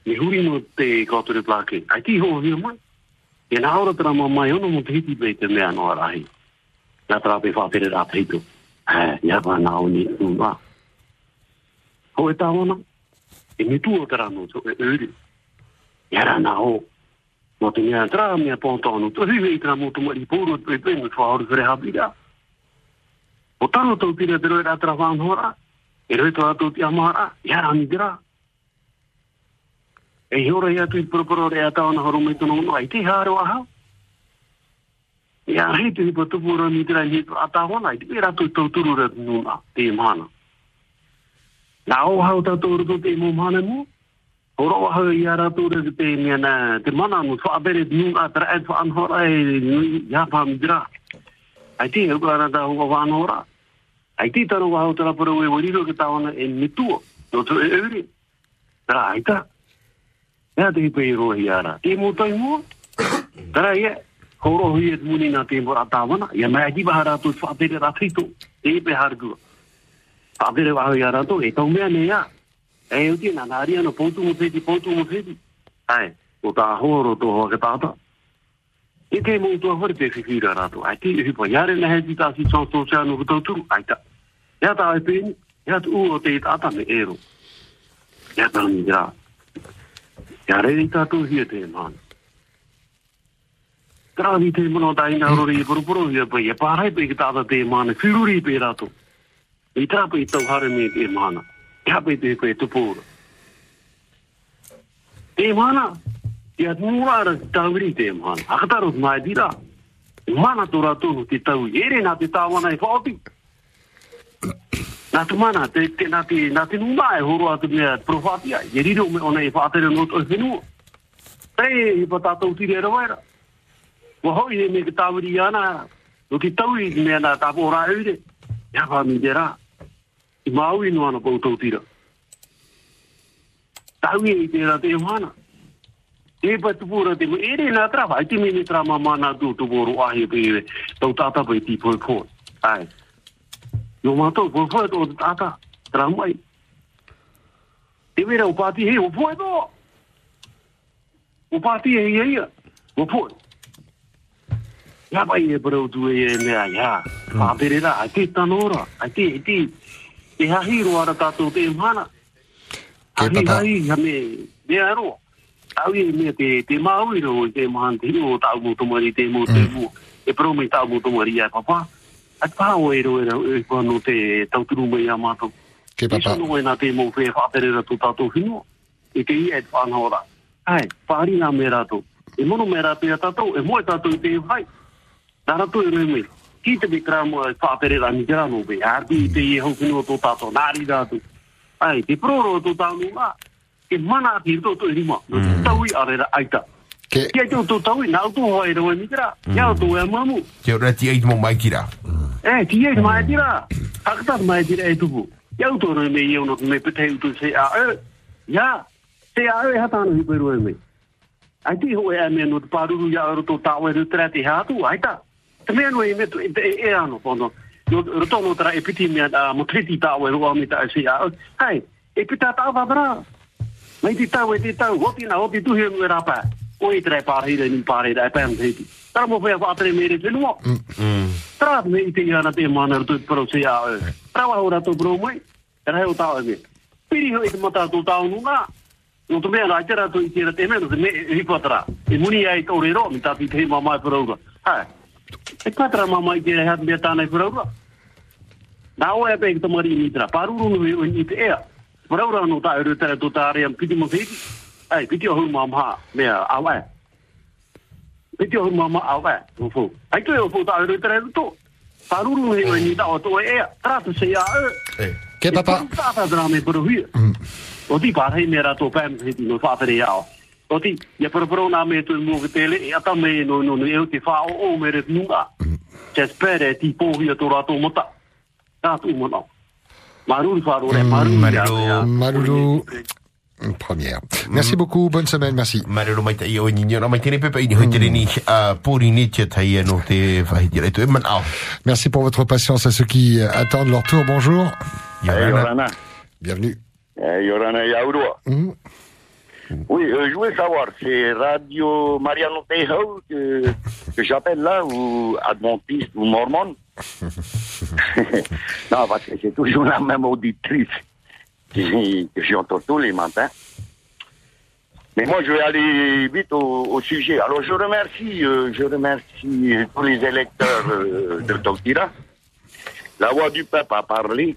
ni huri no te kōtore plake. Ai ti ho hia mai. E nā ora tera mamai ono mo te hiti pe te mea no arahi. Nā tera pe whāpere rā te hito. Hē, ia va nā o ni unga. Ho e tāwana, e ni tu o tera no to e uri. Ia rā nā o. Mo te mea tera mea pōntonu, to hiwe i tera mo tu mari pōro pe pe me whaore kore hapira. O tano tau tira te roi rā tera whanhora, E roi tō atu ti amara, i hara ni dira. E i ora i atu i proporo rea tāo na horo mai tono ono, ai te haro aha. E a rei te hipa tupu ora ni dira i hito atāo na, i te pera tō tauturu re tō nuna, te mana. Nā o hau tā tō te mō mana mō, o roa i ara tō re te mea na te mana mō, tō abere tō nuna, tā e tō anhora e nui, i hapa mi dira. Ai te hukarana tā hukawa anhora. Ai anhora. Ai te taro wahau tara pura ue wariro tawana no ta. Ya te mo tai mo. Tara ye. Horo hui muni te mo atawana. Ya mai di bahara tu fa te ra trito. Te pe hargu. Fa te ra hiara to e tau mea ne ya. E o ti na na ria no pontu mo mo. Ai, o horo si no. Ya ta ai pin, ya tu o te ta me ero. Ya ta ni gra. Ya re ni ta tu hi te man. Tra ni te mono dai na ro ri buru buru ya pa ye pa rai pe ta ta te man, fi ru ri pe ra tu. Ni ta pe to har me te man. Ya pe te pe tu pu. Te man. Ya tu ra ra ta ri te man. Akta ro mai dira. Mana tu ra tu ti tau ye re na ti ta wa na i fa Nā tu mana, te, te, nā te, nā te numa e horo atu mea profatia. e riro me ona e whātere no to whenua. Te e pa tātou tiri e rawaira. Wa hoi e me ke tāwiri ana. No ki tau i mea nā tāpō rā eure. Ia wha mi te rā. I maui no ana pautou tira. Tau e i te rā te mana. E pa tupura te mo ere nā trawa. Ai te me ni trama mana tu tupuru ahi pe e tau tata pe ti poi. Ai yo mato por bu fo to tata ta te vera pati he u fo to u pati he ye ye u ya pai e bro du e ne a ya. Pa pere na a ti ta no ra a ti te e ha hi ro ara ta te ma na a ya me me a ro a me te te ma u ro te ma han te ro ta mo to te mo te mo e pro me ta u mo to ma ri a tau e roi rau e kwanu te tauturu mai a mātou. Ke papa. Kei sanu e nā te mou te whātere ratu tātou whino, e ke i e whānau rā. Ai, whāri nā me rātou. E mono me rātou e tātou, e moe tātou i te whai. Nā rātou e roi mei. Ki te mikra mua e whātere ni kera nō bei. Ardi i te i hau whino tō tātou, nāri rātou. Ai, te proro tō tātou nā, e mana ati rātou e rima. Tau i arera aita. Mm. Ke... Kia tō tō tau i, nā tō hoa e ni kera. Ia tō e mamu. Te ora ti ai mo mai. Eh, ti e mai tira. Hakata mai tira e tupu. Ia tō roi me iau no me pete utu se a e. Ia, se a e hatano hi peru e me. Ai ti ho e me no te paruru ia tō e rutra te hatu, aita. Te mea no e me tu e e e ano pono. No e piti mea a mo e me ta e se a. Hai, e pita vabra. Mai ti tau e ti tau, hoti na hoti tuhi e. o e tre pare ire nin pare e pen te tra mo pe fa tre mere pe no tra me i te yana te mana tu pro se ya tra wa ora tu pro mai tra he uta ave piri ho e mata tu ta unu no tu me ra tra tu i te te me i e muni ai to re ro mi ta ti te ma mai pro ro e ka tra ma mai ke ha me ta na pro ro o e pe to mari mi tra paru ru ni te e Pura ora no ta ero tere tu ta ariam piti mo Ai, piti o hau mamha mea awa. Piti o hau mama awa. O fu. Ai tu e e. Paruru ni o e se e. Ke papa. Dra me. O ti mera no. O ti, me tele, e ata me no no no e o o me re spere ti mota. Maruru maruru. Maruru. Maruru. Première. Merci beaucoup. Bonne semaine. Merci. Maruru mai tai o ni nyora mai tene pepe ni hoitere ni a pori ni te tai no te whahitira tu man au. Merci pour votre patience à ceux qui attendent leur tour. Bonjour. Yorana. Bienvenue. Yorana Yaurua. Mhm. Oui, euh, je voulais savoir, c'est Radio Mariano Teho que, que j'appelle là, ou Adventiste, ou Mormon? Non, parce que c'est toujours la même auditrice que j'entends tous les matins. Mais moi, je vais aller vite au, au sujet. Alors, je remercie, euh, je remercie tous les électeurs euh, de Tokira. La voix du peuple a parlé.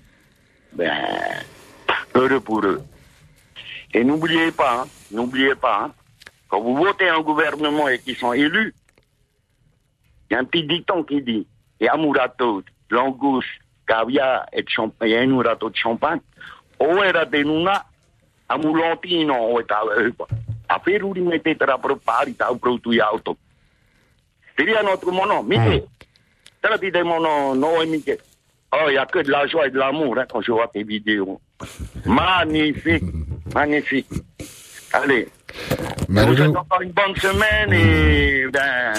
Ben, heureux pour eux. Et n'oubliez pas, hein, n'oubliez pas, hein, quand vous votez un gouvernement et qu'ils sont élus, il y a un petit dicton qui dit, et amurato, langouste, caviar et champagne, et de champagne, o era de nuna, amulantino, o eta, a peruri mette tra propari, ta proutu ya auto. Diria notre mono, mite, T'as dit des monos, non, Mickey. Oh, il n'y a que de la joie et de l'amour hein, quand je vois tes vidéos. Magnifique, magnifique. Allez, Je vous souhaite encore une bonne semaine et ben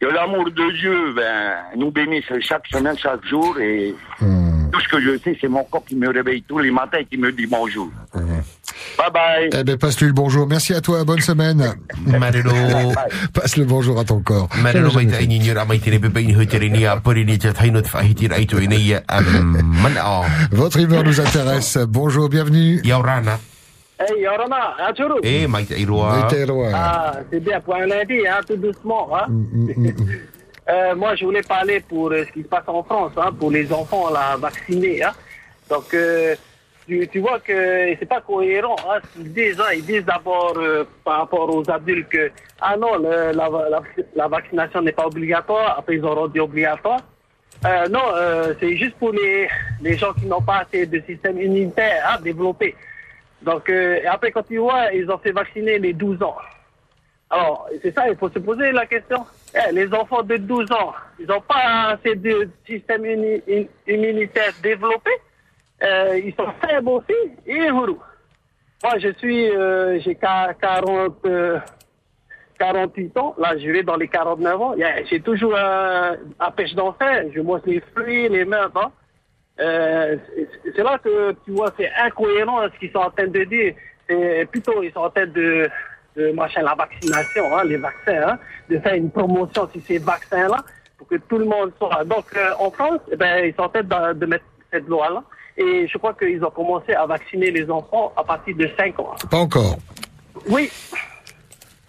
que l'amour de Dieu ben, nous bénisse chaque semaine, chaque jour et tout ce que je sais, c'est mon corps qui me réveille tous les matins et qui me dit bonjour. Bye bye. Eh ben, passe-lui le bonjour. Merci à toi, bonne semaine. Marero. Passe le bonjour à ton corps. Marero mai ta ini nyura mai tere bebe ini hoitere ni a pori ni te taino te whahiti rai tu ina ia a mana o. Votre humeur nous intéresse. Bonjour, bienvenue. Yaurana. Hey. Eh, mai te iroa. Mai te iroa. Ah, c'est bien pour un lundi, hein, tout doucement. Hein. Euh, moi, je voulais parler pour euh, ce qui se passe en France, hein, pour les enfants là, vaccinés. Hein. Donc, euh, tu, vois que c'est pas cohérent. Hein. Ils disent, hein, ils disent d'abord par rapport aux adultes que ah non, la, vaccination n'est pas obligatoire. Après, ils ont rendu obligatoire. Non, c'est juste pour les, les gens qui n'ont pas assez de système immunitaire développé. Donc, après, quand tu vois, ils ont fait vacciner les 12 ans. Alors, c'est ça, il faut se poser la question. Eh, les enfants de 12 ans, ils n'ont pas assez de système immunitaire développé. Euh, ils sont faibles aussi. Et. Moi, je suis, euh, j'ai qua- 40, euh, 48 ans. Là, je vais dans les 49 ans. J'ai toujours euh, un pêche d'enfer. Je mange les fruits, les mains. hein. Euh, c'est- là que tu vois, c'est incohérent ce qu'ils sont en train de dire. Plutôt, ils sont en train de, de machin, la vaccination, hein, les vaccins, hein, de faire une promotion sur ces vaccins-là pour que tout le monde soit. Donc, euh, en France, eh ben, ils sont en train de, de mettre cette loi-là. Et je crois qu'ils ont commencé à vacciner les enfants à partir de 5 ans. Pas encore. Oui.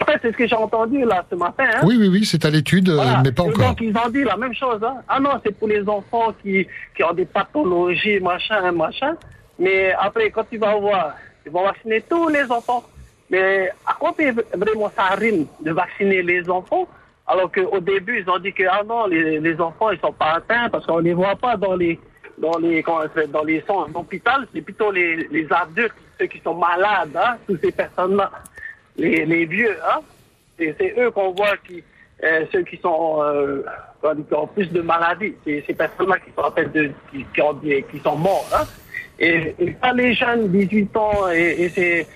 En fait, c'est ce que j'ai entendu là ce matin. Hein. Oui, oui, oui, c'est à l'étude, Voilà. mais pas encore. Donc, ils ont dit la même chose. Hein. Ah non, c'est pour les enfants qui, qui ont des pathologies, machin, machin. Mais après, quand tu vas voir, ils vont vacciner tous les enfants. Mais à quoi vraiment ça rime de vacciner les enfants alors qu'au début, ils ont dit que ah non, les, les enfants, ils sont pas atteints parce qu'on les voit pas dans les dans les dans les centres d'hôpital, c'est plutôt les, les adultes, ceux qui sont malades, hein, toutes ces personnes-là, les, les vieux, hein. C'est eux qu'on voit qui, euh, ceux qui sont euh, qui ont plus de maladies, c'est ces personnes-là qui sont en qui, qui, sont morts, hein. Et, et pas les jeunes, 18 ans et, et ces,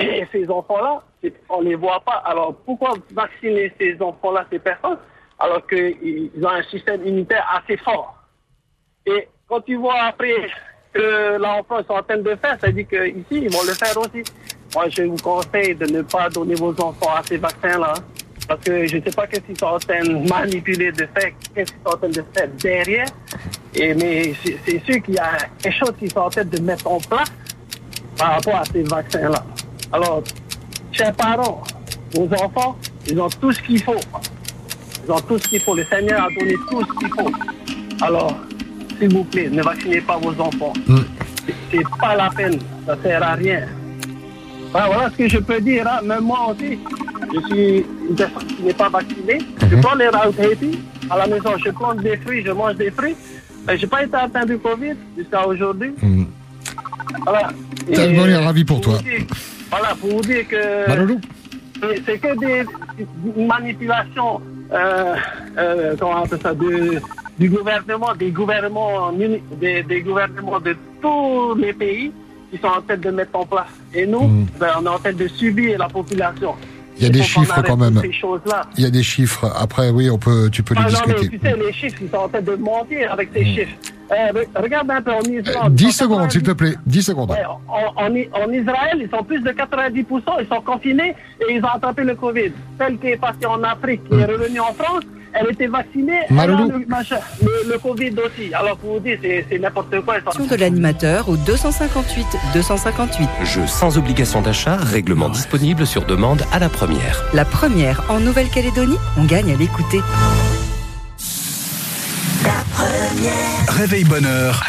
et ces enfants-là, on les voit pas. Alors pourquoi vacciner ces enfants-là, ces personnes, alors qu'ils ont un système immunitaire assez fort? Et quand tu vois après que l'enfant est en train de faire, ça dit qu'ici, ils vont le faire aussi. Moi, je vous conseille de ne pas donner vos enfants à ces vaccins-là. Parce que je ne sais pas qu'est-ce qu'ils sont en train de manipuler, de faire, qu'est-ce qu'ils sont en train de faire derrière. Et, mais c'est sûr qu'il y a quelque chose qu'ils sont en train de mettre en place par rapport à ces vaccins-là. Alors, chers parents, vos enfants, ils ont tout ce qu'il faut. Ils ont tout ce qu'il faut. Le Seigneur a donné tout ce qu'il faut. Alors, s'il vous plaît, ne vaccinez pas vos enfants. C'est- C'est pas la peine. Ça sert à rien. Voilà, voilà ce que je peux dire. hein. Même moi aussi, je suis une personne qui n'est pas vaccinée. Je prends les Rautepi à la maison. Je prends des fruits, je mange des fruits. Je n'ai pas été atteint du Covid jusqu'à aujourd'hui. Voilà. Et, on est ravi pour toi. Voilà, pour vous dire que c'est- que des, manipulations, euh, euh, comment on appelle ça, de- du gouvernement, des gouvernements, des, des gouvernements de tous les pays qui sont en train de mettre en place. Et nous, ben, on est en train de subir la population. Il y a des chiffres quand même. Il y a des chiffres. Après, oui, on peut, tu peux les Ah non, mais tu sais, les chiffres, ils sont en train de mentir avec ces chiffres. Euh, re- regarde un peu en. Mm. 10 en secondes, s'il te plaît. 10 secondes. Ouais, en, en, en Israël, ils sont plus de 90%, ils sont confinés et ils ont attrapé le Covid. Celle qui est partie en Afrique, qui est revenue en France, elle était vaccinée, elle a le, machin, le, le Covid aussi. Alors pour vous dire, c'est n'importe quoi. de l'animateur au 258 258. Jeu sans obligation d'achat, règlement disponible sur demande à la première. La première en Nouvelle-Calédonie, on gagne à l'écouter. Réveil bonheur.